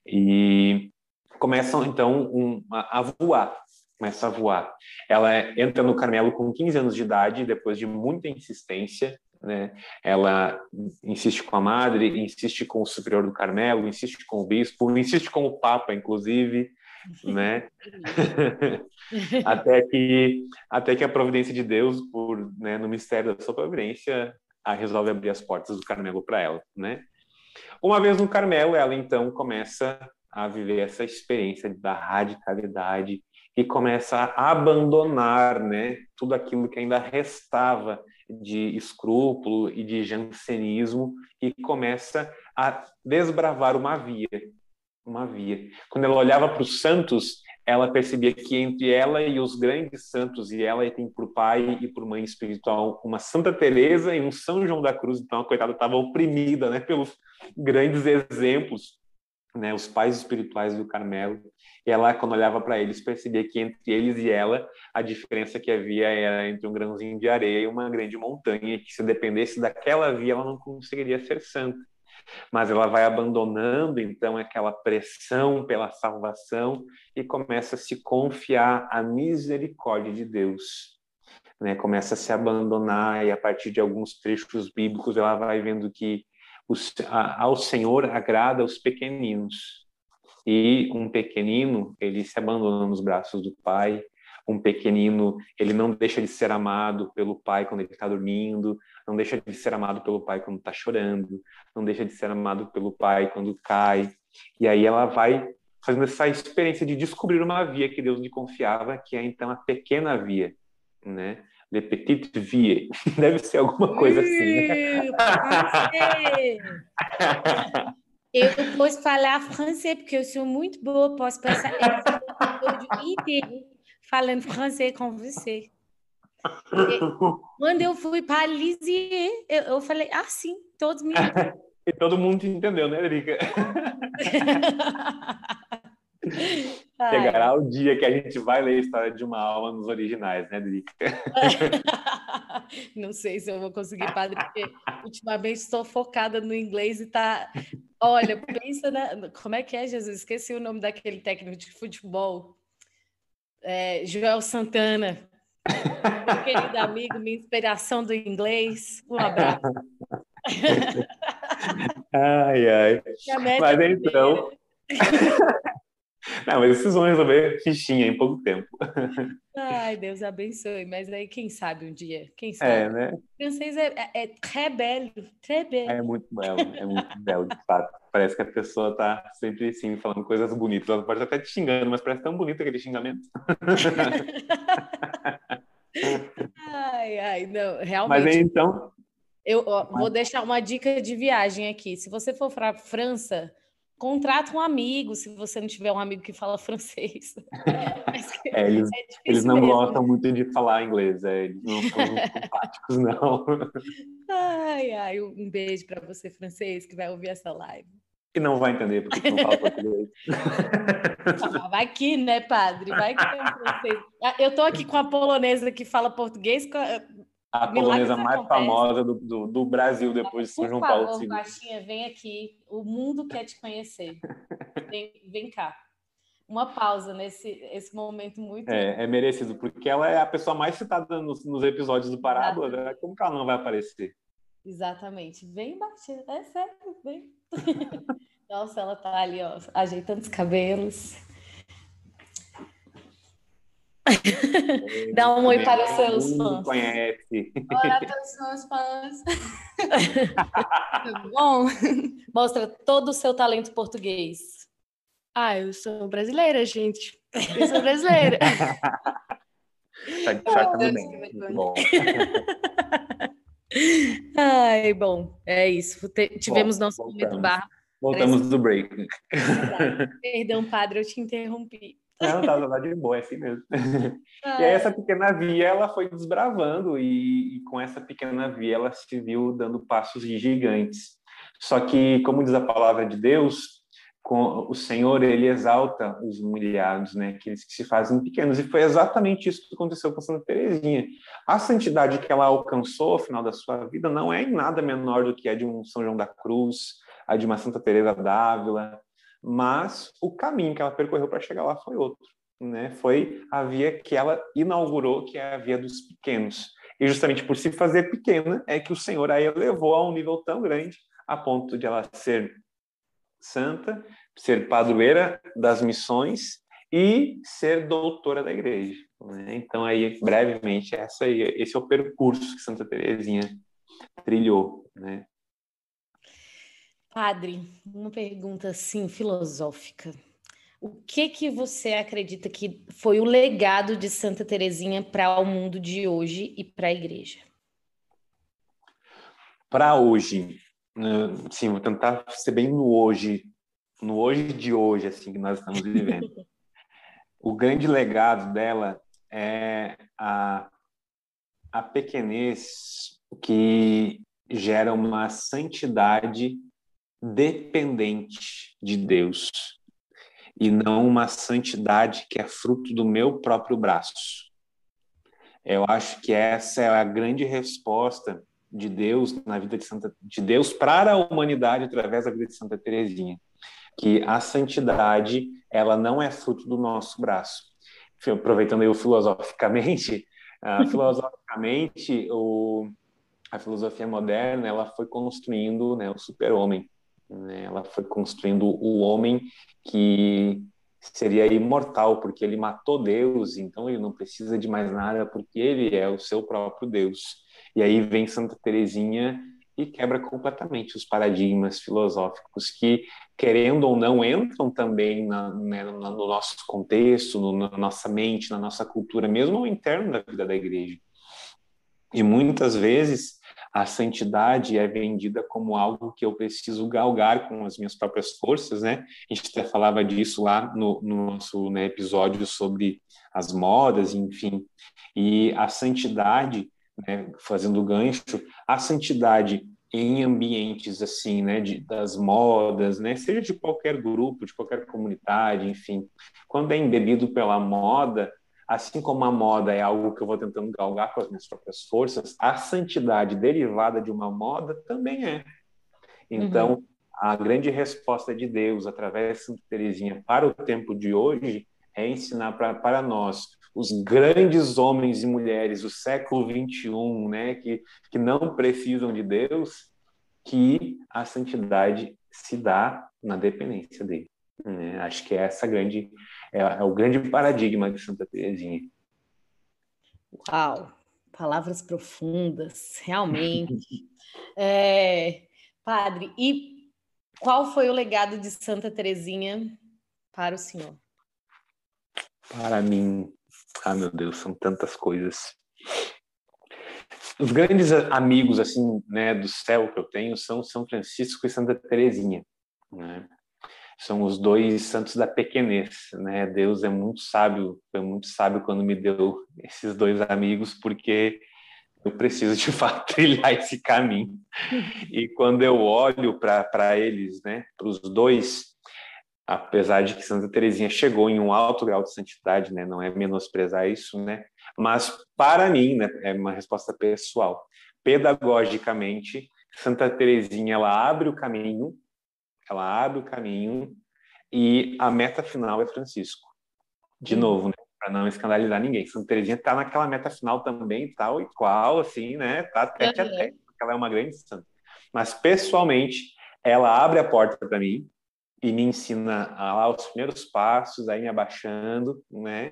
E começam, então, um, a voar começa a voar. Ela entra no Carmelo com 15 anos de idade, depois de muita insistência, né? Ela insiste com a madre, insiste com o superior do Carmelo, insiste com o bispo, insiste com o Papa, inclusive, né? até que até que a providência de Deus, por né, no mistério da sua providência, a resolve abrir as portas do Carmelo para ela, né? Uma vez no Carmelo, ela então começa a viver essa experiência da radicalidade e começa a abandonar, né, tudo aquilo que ainda restava de escrúpulo e de jansenismo e começa a desbravar uma via, uma via. Quando ela olhava para os santos, ela percebia que entre ela e os grandes santos, e ela tem por pai e por mãe espiritual uma Santa Teresa e um São João da Cruz, então a coitada estava oprimida, né, pelos grandes exemplos né, os pais espirituais do Carmelo, e ela, quando olhava para eles, percebia que entre eles e ela, a diferença que havia era entre um grãozinho de areia e uma grande montanha, que se dependesse daquela via, ela não conseguiria ser santa. Mas ela vai abandonando, então, aquela pressão pela salvação e começa a se confiar à misericórdia de Deus. Né? Começa a se abandonar, e a partir de alguns trechos bíblicos, ela vai vendo que ao Senhor agrada os pequeninos. E um pequenino, ele se abandona nos braços do pai. Um pequenino, ele não deixa de ser amado pelo pai quando ele está dormindo, não deixa de ser amado pelo pai quando está chorando, não deixa de ser amado pelo pai quando cai. E aí ela vai fazendo essa experiência de descobrir uma via que Deus lhe confiava, que é então a pequena via, né? Le Petit Vie. Deve ser alguma coisa assim. Eu posso falar francês, porque eu sou muito boa, posso passar o inteiro falando francês com você. Quando eu fui para Lisieux, eu, eu falei, ah, sim, todos me E todo mundo te entendeu, né, Erika? Chegará o dia que a gente vai ler a história de uma alma nos originais, né, Drica? Não sei se eu vou conseguir, padre, porque ultimamente estou focada no inglês e tá. Olha, pensa na. Como é que é, Jesus? Esqueci o nome daquele técnico de futebol. É, Joel Santana. Meu querido amigo, minha inspiração do inglês. Um abraço. ai, ai. Mas então. Não, mas vocês vão resolver fichinha em pouco tempo. Ai, Deus abençoe. Mas aí, quem sabe um dia? Quem sabe? É, né? O francês é, é, é très belo, très belo. É muito belo, é muito belo, de fato. Parece que a pessoa tá sempre, assim, falando coisas bonitas. Ela pode até te xingando, mas parece tão bonito aquele xingamento. ai, ai, não, realmente. Mas então... Eu ó, vou deixar uma dica de viagem aqui. Se você for para França Contrata um amigo, se você não tiver um amigo que fala francês. É, eles, é eles não mesmo. gostam muito de falar inglês, é, eles não são simpáticos, não. Ai, ai, um beijo para você, francês, que vai ouvir essa live. E não vai entender porque não fala português. vai que, né, padre? Vai que é francês. Ah, eu tô aqui com a polonesa que fala português, a polonesa mais acontece. famosa do, do, do, Brasil depois de São João favor, Paulo II. Baixinha, vem aqui. O mundo quer te conhecer. Vem, vem cá. Uma pausa nesse esse momento muito. É, é, merecido, porque ela é a pessoa mais citada nos, nos episódios do Parábola. Né? Como que ela não vai aparecer? Exatamente. Vem, Baixinha. É sério, vem. Nossa, ela tá ali, ó, ajeitando os cabelos. Dá um oi para os seus fãs. Conhece. Olá para os seus fãs. Tudo bom? Mostra todo o seu talento português. Ah, eu sou brasileira, gente. Eu sou brasileira. tá de short também. Muito bom. Ai, bom, é isso. Tivemos bom, nosso voltamos. momento barra. Voltamos do break. Perdão, padre, eu te interrompi. Não, tá, tá de boa, é assim mesmo. E aí essa pequena via, ela foi desbravando e, e, com essa pequena via ela se viu dando passos gigantes. Só que, como diz a palavra de Deus, com, o Senhor, ele exalta os humilhados, né? Aqueles que se fazem pequenos. E foi exatamente isso que aconteceu com Santa Teresinha. A santidade que ela alcançou ao final da sua vida não é em nada menor do que a de um São João da Cruz, a de uma Santa Teresa d'Ávila, mas o caminho que ela percorreu para chegar lá foi outro. Né? Foi a via que ela inaugurou, que é a via dos pequenos. E justamente por se fazer pequena é que o Senhor a elevou a um nível tão grande a ponto de ela ser santa, ser padroeira das missões e ser doutora da igreja. Né? Então aí brevemente essa esse é o percurso que Santa Teresinha trilhou, né? Padre, uma pergunta assim filosófica. O que que você acredita que foi o legado de Santa Teresinha para o mundo de hoje e para a igreja? Para hoje, né, sim, vou tentar ser bem no hoje, no hoje de hoje, assim, que nós estamos vivendo. o grande legado dela é a, a pequenez que gera uma santidade dependente de Deus e não uma santidade que é fruto do meu próprio braço. Eu acho que essa é a grande resposta de Deus na vida de Santa de Deus para a humanidade através da vida de Santa Teresinha, que a santidade ela não é fruto do nosso braço. Aproveitando eu filosoficamente, uh, filosoficamente o, a filosofia moderna ela foi construindo né, o super-homem, né? ela foi construindo o homem que seria imortal, porque ele matou Deus, então ele não precisa de mais nada, porque ele é o seu próprio Deus. E aí vem Santa Teresinha e quebra completamente os paradigmas filosóficos que, querendo ou não, entram também na, né, no nosso contexto, no, na nossa mente, na nossa cultura, mesmo ao interno da vida da igreja. E muitas vezes a santidade é vendida como algo que eu preciso galgar com as minhas próprias forças, né? A gente até falava disso lá no, no nosso né, episódio sobre as modas, enfim. E a santidade, né, fazendo gancho, a santidade em ambientes assim, né, de, das modas, né, seja de qualquer grupo, de qualquer comunidade, enfim, quando é embebido pela moda, assim como a moda é algo que eu vou tentando galgar com as minhas próprias forças, a santidade derivada de uma moda também é. Então, uhum. a grande resposta de Deus através de Santa Teresinha para o tempo de hoje é ensinar pra, para nós os grandes homens e mulheres do século 21, né, que, que não precisam de Deus, que a santidade se dá na dependência dele. É, acho que é essa grande é, é o grande paradigma de Santa Teresinha. Uau, palavras profundas, realmente. é, padre, e qual foi o legado de Santa Teresinha para o senhor? Para mim, ah meu Deus, são tantas coisas. Os grandes amigos assim, né, do céu que eu tenho são São Francisco e Santa Teresinha, né? São os dois santos da pequenez, né? Deus é muito sábio, foi muito sábio quando me deu esses dois amigos, porque eu preciso de fato trilhar esse caminho. E quando eu olho para eles, né, para os dois, apesar de que Santa Teresinha chegou em um alto grau de santidade, né, não é menosprezar isso, né, mas para mim, né, é uma resposta pessoal. Pedagogicamente, Santa Teresinha ela abre o caminho ela abre o caminho e a meta final é Francisco. De uhum. novo, né? para não escandalizar ninguém. Santa Teresinha está naquela meta final também, tal e qual, assim, né? Tá tete uhum. a tete, porque ela é uma grande santa. Mas, pessoalmente, ela abre a porta para mim e me ensina a lá os primeiros passos, aí me abaixando, né?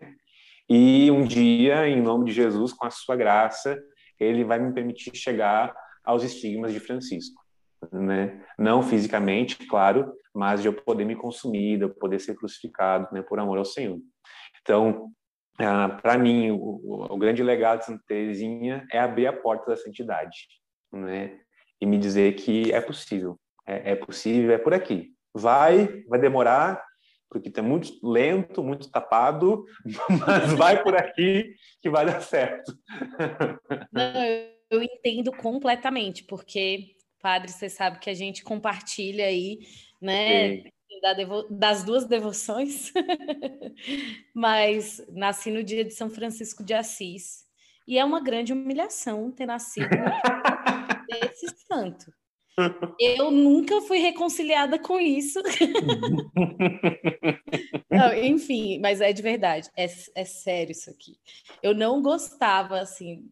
E um dia, em nome de Jesus, com a sua graça, ele vai me permitir chegar aos estigmas de Francisco né? Não fisicamente, claro, mas de eu poder me consumir, de eu poder ser crucificado, né? Por amor ao Senhor. Então, ah, para mim, o, o, grande legado de Santa Teresinha é abrir a porta da santidade, né? E me dizer que é possível, é, é possível, é por aqui. Vai, vai demorar, porque está muito lento, muito tapado, mas vai por aqui que vai dar certo. Não, eu entendo completamente, porque Padre, você sabe que a gente compartilha aí, né? Da devo... das duas devoções, mas nasci no dia de São Francisco de Assis. E é uma grande humilhação ter nascido desse santo. Eu nunca fui reconciliada com isso. não, enfim, mas é de verdade, é, é sério isso aqui. Eu não gostava, assim,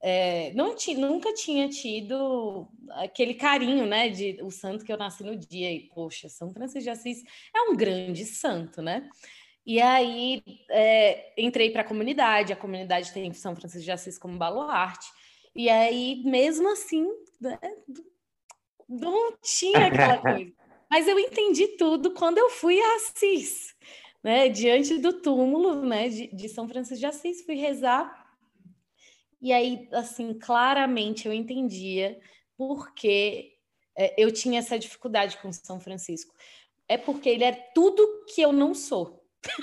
é, não nunca tinha tido aquele carinho, né, de o santo que eu nasci no dia e poxa, São Francisco de Assis é um grande santo, né? E aí é, entrei para a comunidade, a comunidade tem São Francisco de Assis como baluarte, e aí mesmo assim né, não tinha aquela coisa. Mas eu entendi tudo quando eu fui a Assis, né, diante do túmulo, né, de, de São Francisco de Assis, fui rezar e aí, assim, claramente eu entendia porque é, eu tinha essa dificuldade com São Francisco. É porque ele é tudo que eu não sou.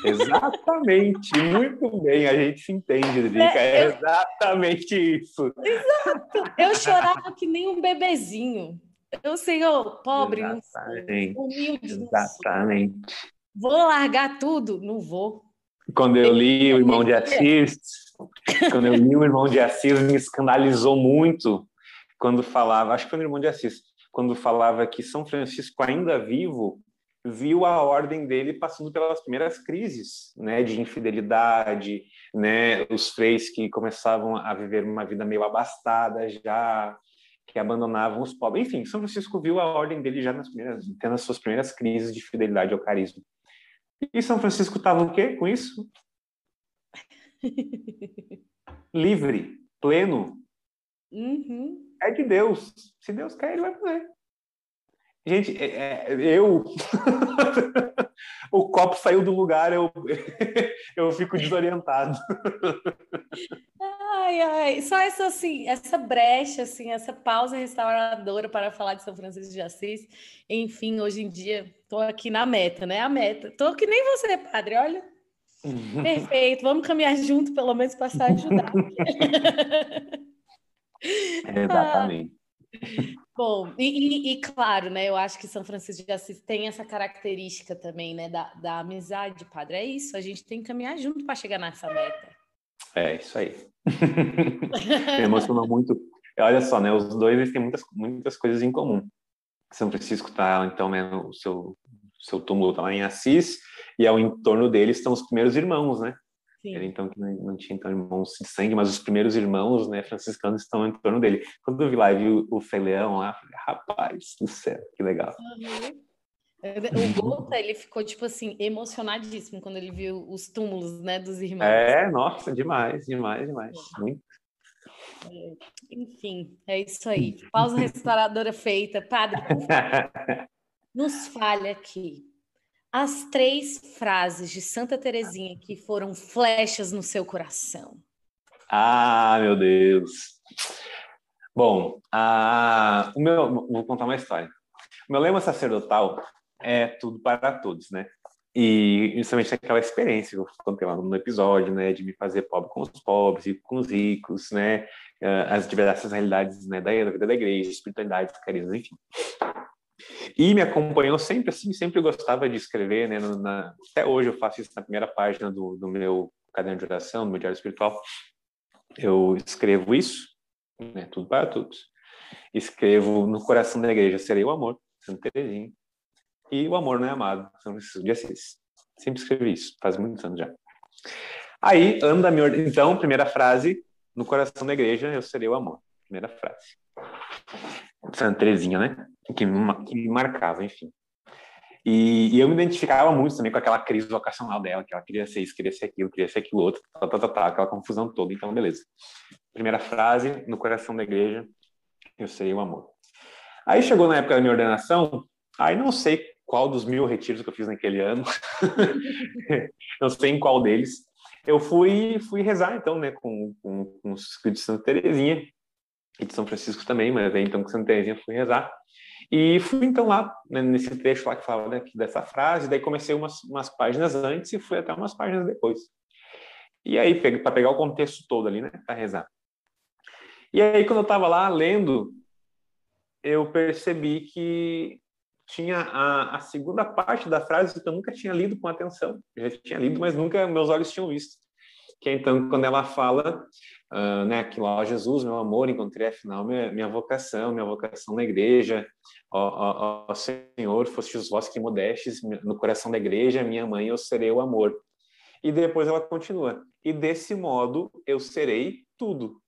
Exatamente, muito bem, a gente se entende, Drica, é, é exatamente isso. Exato, eu chorava que nem um bebezinho. Eu, Senhor, pobre, Exatamente. não sou, humilde, não Exatamente. sou. Vou largar tudo? Não vou. Quando eu li o Irmão de Assis, quando eu li o Irmão de Assis, me escandalizou muito quando falava, acho que foi no Irmão de Assis, quando falava que São Francisco, ainda vivo, viu a ordem dele passando pelas primeiras crises, né, de infidelidade, né, os freis que começavam a viver uma vida meio abastada já, que abandonavam os pobres. Enfim, São Francisco viu a ordem dele já nas primeiras, tendo as suas primeiras crises de fidelidade ao carisma. E São Francisco estava o quê com isso? Livre, pleno. Uhum. É de Deus. Se Deus quer, ele vai fazer. Gente, é, é, eu. o copo saiu do lugar, eu, eu fico desorientado. Ai, ai, só essa assim, essa brecha, assim, essa pausa restauradora para falar de São Francisco de Assis. Enfim, hoje em dia estou aqui na meta, né? A meta. Tô que nem você, padre, olha. Perfeito, vamos caminhar junto, pelo menos para ajudar. Exatamente. Bom, e, e, e, claro, né? Eu acho que São Francisco de Assis tem essa característica também, né? Da, da amizade, padre. É isso, a gente tem que caminhar junto para chegar nessa meta. É, isso aí. Me emocionou muito. Olha só, né? Os dois eles têm muitas, muitas coisas em comum. São Francisco está, então, né, no seu, seu túmulo está lá em Assis, e ao entorno dele estão os primeiros irmãos, né? Sim. Então, que não, não, tinha então, irmãos de sangue, mas os primeiros irmãos, né, franciscanos, estão em torno dele. Quando eu vi lá e vi o, o Feleão lá, falei, rapaz do céu, que legal. Uhum. O Gota, ele ficou, tipo assim, emocionadíssimo quando ele viu os túmulos, né, dos irmãos. É, nossa, demais, demais, demais. Muito. É, enfim, é isso aí. Pausa restauradora feita. Padre, nos fale aqui as três frases de Santa Teresinha que foram flechas no seu coração. Ah, meu Deus. Bom, a... o meu... vou contar uma história. O meu lema sacerdotal é tudo para todos, né? E justamente aquela experiência que eu contei lá no episódio, né, de me fazer pobre com os pobres e com os ricos, né, ah, as diversas realidades, né, da vida da igreja, espiritualidade, carisma, enfim. E me acompanhou sempre assim, sempre gostava de escrever, né, na, até hoje eu faço isso na primeira página do, do meu caderno de oração, do meu diário espiritual. Eu escrevo isso, né, tudo para todos. Escrevo no coração da igreja, serei o amor, Santa Teresinha e o amor não é amado, São Francisco de Assis. Sempre escrevi isso, faz muitos anos já. Aí, anda me ordem. Então, primeira frase, no coração da igreja, eu serei o amor. Primeira frase. Santa Teresinha, né? Que me, marcava, enfim. E, e, eu me identificava muito também com aquela crise vocacional dela, que ela queria ser isso, queria ser aquilo, queria ser aquilo outro, tá, tá, tá, tá, aquela confusão toda. Então, beleza. Primeira frase, no coração da igreja, eu serei o amor. Aí chegou na época da minha ordenação, aí não sei qual dos mil retiros que eu fiz naquele ano, não sei em qual deles, eu fui fui rezar então, né, com, com, com de Santa Teresinha e de São Francisco também, mas aí então com Santa Teresinha fui rezar e fui então lá né, nesse trecho lá que fala né, dessa frase, daí comecei umas, umas páginas antes e fui até umas páginas depois. E aí para pegar o contexto todo ali, né, para rezar. E aí quando eu estava lá lendo, eu percebi que tinha a, a, segunda parte da frase que eu nunca tinha lido com atenção. Eu já tinha lido, mas nunca meus olhos tinham visto. Que é então quando ela fala, uh, né, que lá, Jesus, meu amor, encontrei afinal minha, minha vocação, minha vocação na igreja. Ó, ó, ó Senhor, fostes vós que modestes no coração da igreja, minha mãe, eu serei o amor. E depois ela continua, e desse modo eu serei tudo.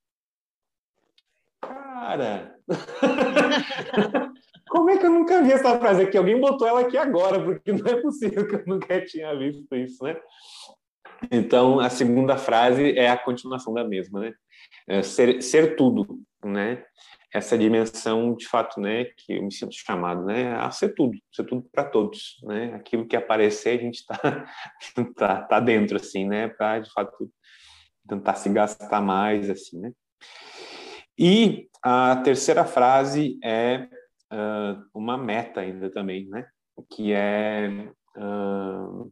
Cara! Como é que eu nunca vi essa frase aqui? Alguém botou ela aqui agora, porque não é possível que eu nunca tinha visto isso, né? Então, a segunda frase é a continuação da mesma, né? É ser, ser tudo, né? Essa dimensão, de fato, né, que eu me sinto chamado, né, a ser tudo, ser tudo para todos, né? Aquilo que aparecer, a gente está tá, tá dentro, assim, né? Para, de fato, tentar se gastar mais, assim, né? E a terceira frase é uh, uma meta ainda também, né? Que é uh,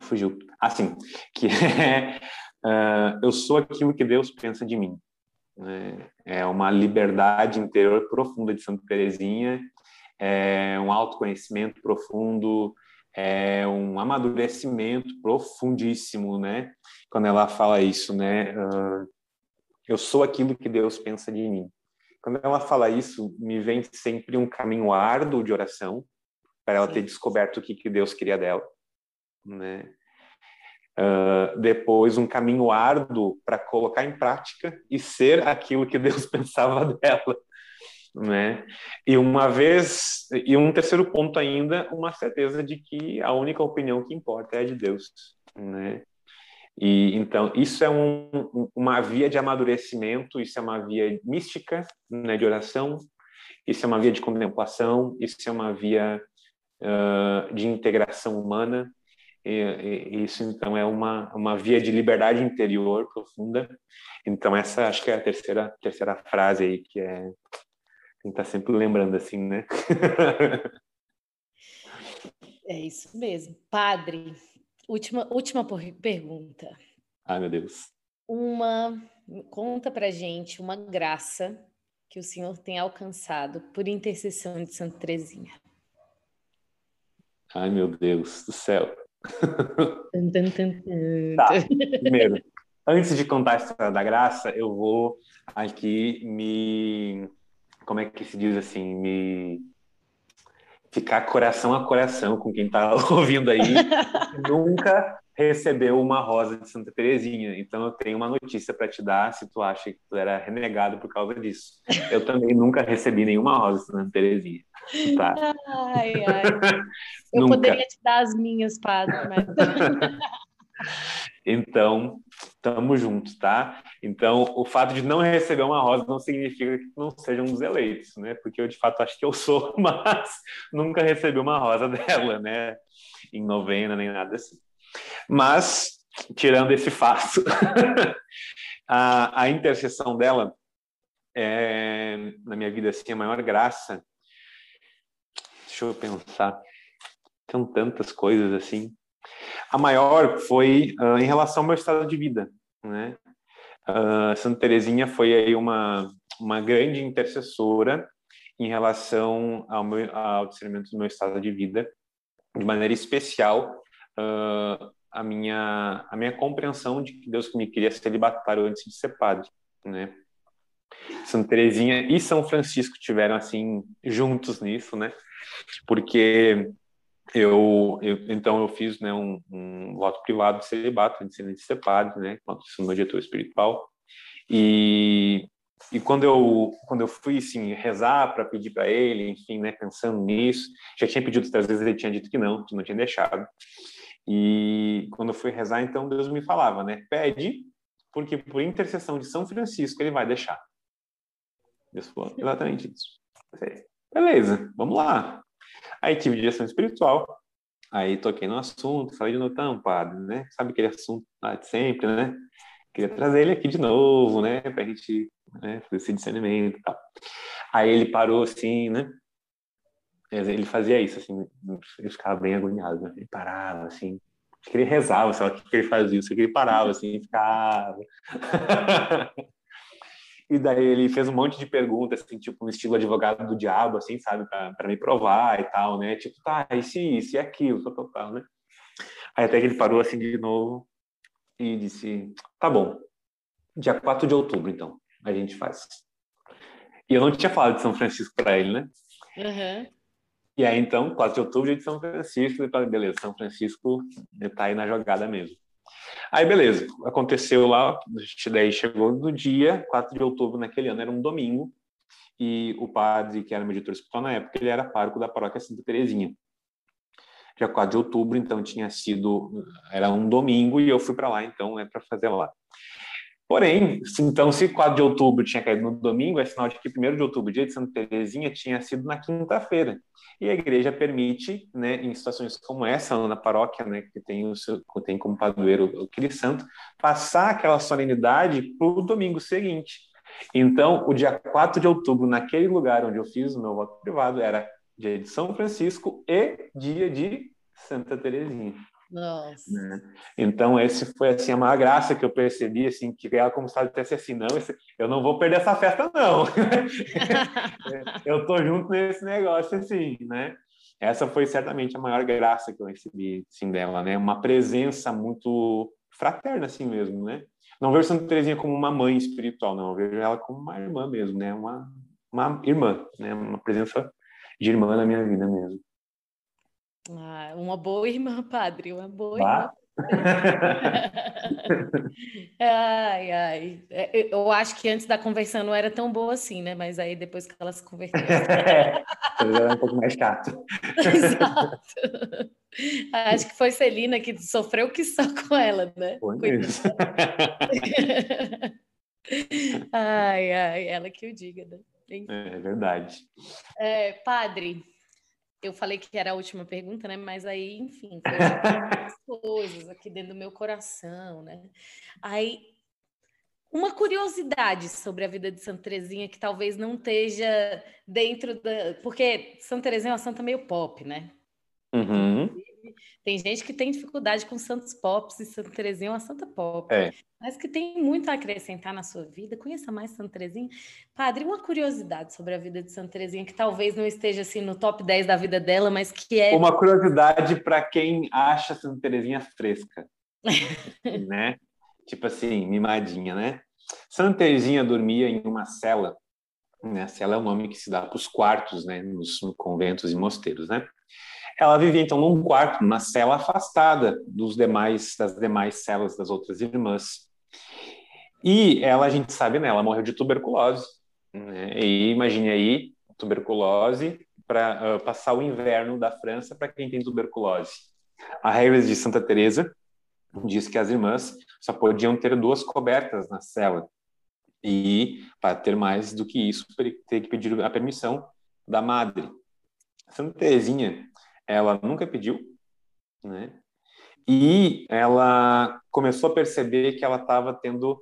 fugiu. Assim, que é uh, eu sou aquilo que Deus pensa de mim, Né? É uma liberdade interior profunda de Santa Teresinha, é um autoconhecimento profundo, é um amadurecimento profundíssimo, né? Quando ela fala isso, né? Uh, eu sou aquilo que Deus pensa de mim. Quando ela fala isso, me vem sempre um caminho árduo de oração para ela Sim. ter descoberto o que, que Deus queria dela, né? Uh, depois um caminho árduo para colocar em prática e ser aquilo que Deus pensava dela, né? E uma vez e um terceiro ponto ainda, uma certeza de que a única opinião que importa é a de Deus, né? E então isso é um, uma via de amadurecimento, isso é uma via mística, né, de oração, isso é uma via de contemplação, isso é uma via uh, de integração humana. E, e, isso então é uma uma via de liberdade interior profunda. Então essa acho que é a terceira terceira frase aí que é tem que estar sempre lembrando assim, né? é isso mesmo. Padre, última, última pergunta. Ai, meu Deus. Uma, conta pra gente uma graça que o Senhor tem alcançado por intercessão de Santa Teresinha. Ai, meu Deus do céu. Tá, primeiro, antes de contar a história da graça, eu vou aqui me como é que se diz assim, me ficar coração a coração com quem está ouvindo aí, nunca recebeu uma rosa de Santa Terezinha. Então eu tenho uma notícia para te dar, se tu acha que tu era renegado por causa disso. Eu também nunca recebi nenhuma rosa de Santa Terezinha. Tá? Ai, ai. Eu poderia te dar as minhas, padre, mas... Então, estamos juntos, tá? Então, o fato de não receber uma rosa não significa que não seja um dos eleitos, né? Porque eu, de fato, acho que eu sou, mas nunca recebi uma rosa dela, né? Em novena, nem nada assim. Mas, tirando esse fato, a, a intercessão dela é, na minha vida, assim, a maior graça. Deixa eu pensar. São tantas coisas, assim. A maior foi uh, em relação ao meu estado de vida, né? Uh, Santa Teresinha foi aí uma uma grande intercessora em relação ao, meu, ao discernimento do meu estado de vida, de maneira especial uh, a minha a minha compreensão de que Deus me queria celibatário antes de ser padre, né? Santa Teresinha e São Francisco tiveram assim juntos nisso, né? Porque eu, eu, então eu fiz né, um, um voto privado de celibato, de ser separado, né, quanto isso no diretor espiritual. E, e quando eu quando eu fui assim rezar para pedir para ele, enfim, né, pensando nisso, já tinha pedido outras vezes, ele tinha dito que não, que não tinha deixado. E quando eu fui rezar, então Deus me falava, né, pede, porque por intercessão de São Francisco ele vai deixar. Deus falou exatamente isso. Beleza, vamos lá. Aí tive direção espiritual, aí toquei no assunto, falei de novo, então, padre, né? Sabe aquele assunto lá de sempre, né? Queria trazer ele aqui de novo, né? Pra gente né, fazer esse discernimento e tal. Aí ele parou assim, né? Ele fazia isso, assim, ele ficava bem agoniado, né? Ele parava, assim, acho que ele rezava, sei lá o que ele fazia, isso que ele parava, assim, ficava. E daí ele fez um monte de perguntas, assim, tipo, no estilo advogado do diabo, assim, sabe, para me provar e tal, né? Tipo, tá, e se isso e aquilo, tal, tal, tal, né? Aí até que ele parou assim de novo e disse: tá bom, dia 4 de outubro, então, a gente faz. E eu não tinha falado de São Francisco para ele, né? Uhum. E aí, então, 4 de outubro, dia de São Francisco, e falei, beleza, São Francisco tá aí na jogada mesmo. Aí, beleza, aconteceu lá, daí chegou no dia, 4 de outubro naquele ano, era um domingo, e o padre, que era meu editor espiritual na época, ele era pároco da paróquia Santa Terezinha. Dia 4 de outubro, então, tinha sido, era um domingo, e eu fui para lá, então, é para fazer lá. Porém, então, se 4 de outubro tinha caído no domingo, é sinal de que 1 de outubro, dia de Santa Terezinha, tinha sido na quinta-feira. E a igreja permite, né, em situações como essa, na paróquia, né, que tem, o seu, tem como padroeiro o aquele santo, passar aquela solenidade para o domingo seguinte. Então, o dia 4 de outubro, naquele lugar onde eu fiz o meu voto privado, era dia de São Francisco e dia de Santa Terezinha. Nossa. Né? Então, esse foi assim a maior graça que eu percebi, assim, que ela como se dissesse assim, não, esse, eu não vou perder essa festa, não. eu tô junto nesse negócio, assim, né? Essa foi certamente a maior graça que eu recebi, assim, dela, né? Uma presença muito fraterna, assim mesmo, né? Não vejo Santa Teresinha como uma mãe espiritual, não. Eu vejo ela como uma irmã mesmo, né? Uma, uma irmã, né? Uma presença de irmã na minha vida mesmo. Ah, uma boa irmã, padre, uma boa irmã. ai, ai. É, eu acho que antes da conversão não era tão boa assim, né? Mas aí depois que ela se converteu. era um pouco mais chato. Exato. Acho que foi Celina que sofreu que só com ela, né? Foi mesmo. ai, ai, ela que o diga, né? É verdade. É, padre, eu falei que era a última pergunta, né? Mas aí, enfim, foi coisas aqui dentro do meu coração, né? Aí, uma curiosidade sobre a vida de Santa Teresinha que talvez não esteja dentro da... Porque Santa Teresinha é uma santa meio pop, né? Uhum. Tem gente que tem dificuldade com santos pops e Santa Teresinha é uma santa pop. É. Mas que tem muito a acrescentar na sua vida. Conheça mais Santa Teresinha. Padre, uma curiosidade sobre a vida de Santa Teresinha que talvez não esteja assim no top 10 da vida dela, mas que é Uma curiosidade para quem acha Santa Teresinha fresca. né? Tipo assim, mimadinha, né? Santa Teresinha dormia em uma cela, né? A cela é o nome que se dá para os quartos, né, nos conventos e mosteiros, né? Ela vivia então num quarto, numa cela afastada dos demais das demais celas das outras irmãs. E ela, a gente sabe, né, ela morreu de tuberculose. Né? E imagine aí, tuberculose para uh, passar o inverno da França para quem tem tuberculose. A regra de Santa Teresa diz que as irmãs só podiam ter duas cobertas na cela. E para ter mais do que isso, ter que pedir a permissão da madre. Santa Teresinha ela nunca pediu, né? E ela começou a perceber que ela estava tendo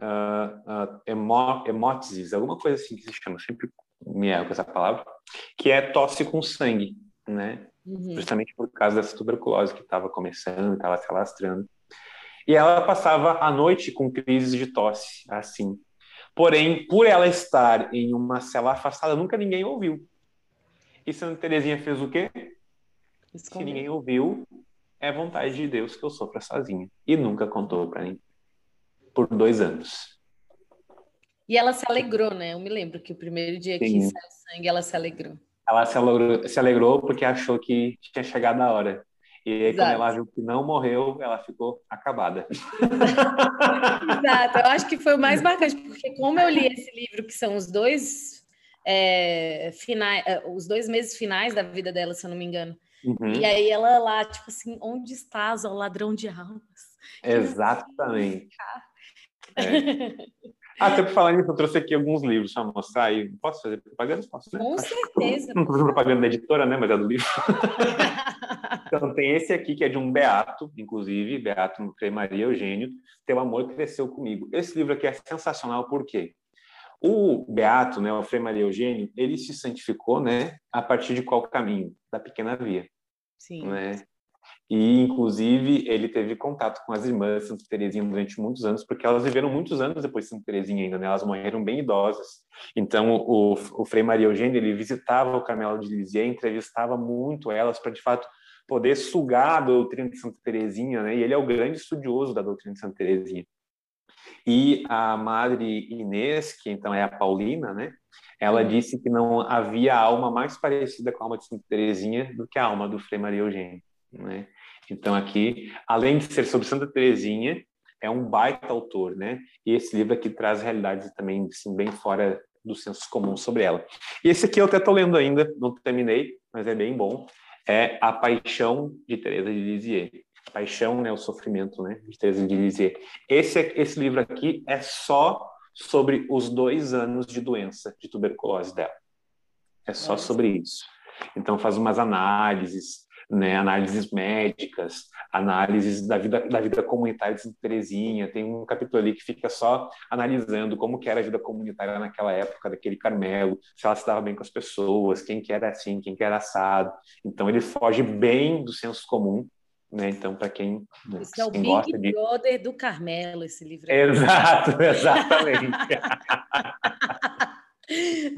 uh, uh, emo hemóteses, alguma coisa assim que se chama, sempre me erro com essa palavra, que é tosse com sangue, né? Uhum. Justamente por causa dessa tuberculose que estava começando, estava se alastrando. E ela passava a noite com crises de tosse, assim. Porém, por ela estar em uma cela afastada, nunca ninguém ouviu. E Santa Teresinha fez o quê? Se ninguém ouviu, é vontade de Deus que eu sofra sozinha. E nunca contou para mim. Por dois anos. E ela se alegrou, né? Eu me lembro que o primeiro dia Sim. que saiu sangue, ela se alegrou. Ela se alegrou, se alegrou porque achou que tinha chegado a hora. E aí, Exato. quando ela viu que não morreu, ela ficou acabada. Exato. Eu acho que foi o mais marcante, porque como eu li esse livro, que são os dois é, finais, é, os dois meses finais da vida dela, se eu não me engano, Uhum. E aí ela lá, tipo assim, onde estás, ó ladrão de almas? Exatamente. É. Ah, até por falar nisso, eu trouxe aqui alguns livros para mostrar aí. Posso fazer propaganda? Posso, né? Com certeza. Não estou fazendo propaganda da editora, né? Mas é do livro. então, tem esse aqui, que é de um Beato, inclusive, Beato Frei Maria Eugênio, Teu Amor Cresceu Comigo. Esse livro aqui é sensacional, por quê? O Beato, né, o Frei Maria Eugênio, ele se santificou, né, a partir de qual caminho? Da pequena via. Sim. Né? E, inclusive, ele teve contato com as irmãs de Santa Teresinha durante muitos anos, porque elas viveram muitos anos depois de Santa Teresinha ainda, né? Elas morreram bem idosas. Então, o, o Frei Maria Eugênia, ele visitava o Carmelo de Lisieux, entrevistava muito elas para, de fato, poder sugar a doutrina de Santa Teresinha, né? E ele é o grande estudioso da doutrina de Santa Teresinha. E a Madre Inês, que então é a Paulina, né? Ela disse que não havia alma mais parecida com a alma de Santa Teresinha do que a alma do Frei Maria Eugênio, né? Então aqui, além de ser sobre Santa Teresinha, é um baita autor, né? E esse livro aqui traz realidades também assim, bem fora do senso comum sobre ela. E esse aqui eu até estou lendo ainda, não terminei, mas é bem bom. É A Paixão de Teresa de Lisieux. Paixão, né, o sofrimento, né, de Teresa de Lisieux. Esse esse livro aqui é só sobre os dois anos de doença de tuberculose dela. É só é. sobre isso. Então faz umas análises, né, análises médicas, análises da vida da vida comunitária de Santa Teresinha. Tem um capítulo ali que fica só analisando como que era a vida comunitária naquela época daquele Carmelo, se ela se dava bem com as pessoas, quem que era assim, quem que era assado. Então ele foge bem do senso comum Né? Então, para quem, né, Isso é o Big de... Brother do Carmelo, esse livro. Exato, exatamente.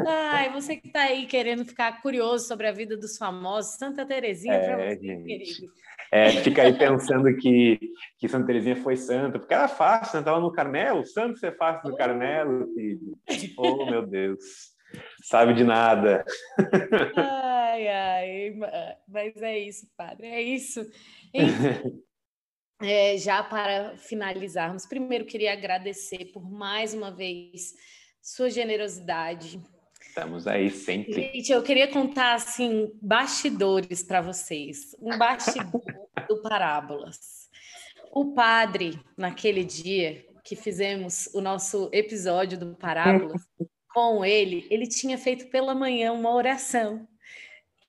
Ai, você que está aí querendo ficar curioso sobre a vida dos famosos, Santa Terezinha é, para você, gente. querido. É, fica aí pensando que, que Santa Terezinha foi santa, porque era fácil, né? Estava no Carmelo, santo ser fácil no Carmelo, filho. Oh, meu Deus. Sabe de nada. Ai, ai, mas é isso, padre, é isso. Enfim, é, já para finalizarmos, primeiro queria agradecer por mais uma vez sua generosidade. Estamos aí sempre. Gente, eu queria contar assim bastidores para vocês, um bastidor do Parábolas. O padre, naquele dia que fizemos o nosso episódio do Parábolas com ele, ele tinha feito pela manhã uma oração.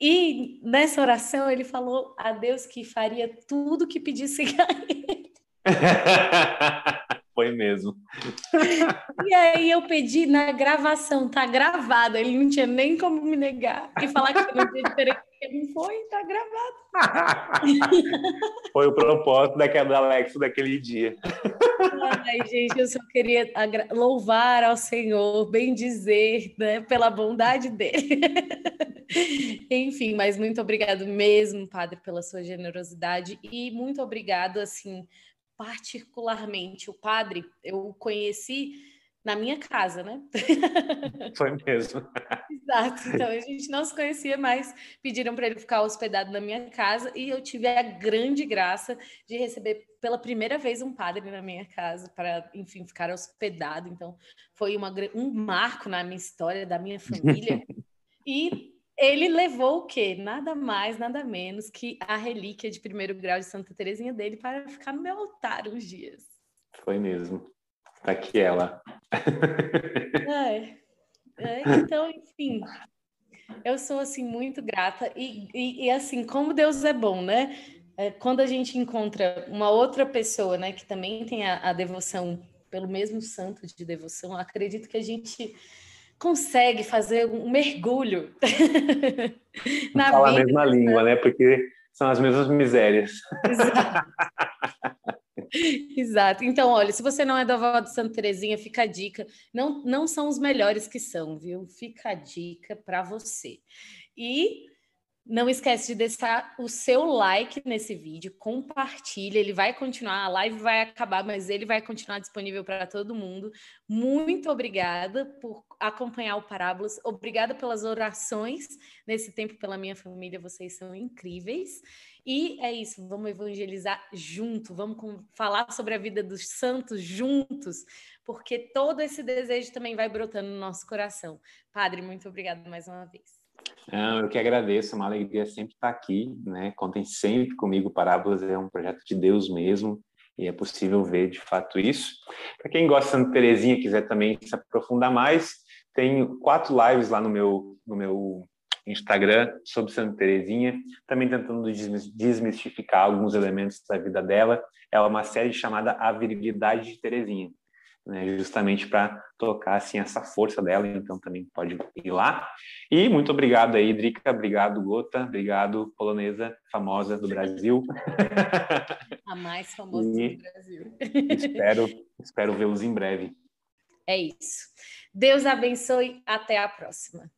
E nessa oração ele falou a Deus que faria tudo que pedisse a ele. Foi mesmo. E aí eu pedi na gravação, tá gravado. Ele não tinha nem como me negar e falar que não tinha diferente. Não foi, tá gravado. Foi o propósito daquela Alex daquele dia. Ai, gente, eu só queria louvar ao Senhor, bem dizer, né, pela bondade dele. Enfim, mas muito obrigado mesmo, Padre, pela sua generosidade e muito obrigado, assim, particularmente o padre, eu conheci na minha casa, né? Foi mesmo. Exato. Então a gente não se conhecia mais. Pediram para ele ficar hospedado na minha casa e eu tive a grande graça de receber pela primeira vez um padre na minha casa para, enfim, ficar hospedado. Então foi uma, um marco na minha história da minha família. E ele levou o quê? Nada mais, nada menos que a relíquia de primeiro grau de Santa Terezinha dele para ficar no meu altar uns dias. Foi mesmo. Tá aqui ela. É. é. Então, enfim, eu sou assim muito grata e, e, e, assim como Deus é bom, né? É, quando a gente encontra uma outra pessoa, né, que também tem a, a devoção pelo mesmo santo de devoção, acredito que a gente consegue fazer um mergulho na Fala vida. a mesma língua, né? Porque são as mesmas misérias. Exato. Exato. Então, olha, se você não é da avó de Santa Terezinha, fica a dica. Não, não são os melhores que são, viu? Fica a dica para você. E não esquece de deixar o seu like nesse vídeo, compartilha, ele vai continuar, a live vai acabar, mas ele vai continuar disponível para todo mundo. Muito obrigada por acompanhar o Parábolas, obrigada pelas orações nesse tempo pela minha família, vocês são incríveis. E é isso, vamos evangelizar junto, vamos falar sobre a vida dos santos juntos, porque todo esse desejo também vai brotando no nosso coração. Padre, muito obrigada mais uma vez. Eu que agradeço, é uma alegria sempre estar aqui, né? Contem sempre comigo, Parábolas é um projeto de Deus mesmo, e é possível ver de fato isso. Para quem gosta de Santa Terezinha quiser também se aprofundar mais, tem quatro lives lá no meu, no meu Instagram sobre Santa Terezinha, também tentando desmistificar alguns elementos da vida dela. É uma série chamada A Virilidade de Terezinha né, justamente para tocar assim essa força dela, então também pode ir lá. E muito obrigado aí, Drica, obrigado Gota, obrigado polonesa famosa do Brasil. A mais famosa e do Brasil. espero, espero vê-los em breve. É isso. Deus abençoe, até a próxima.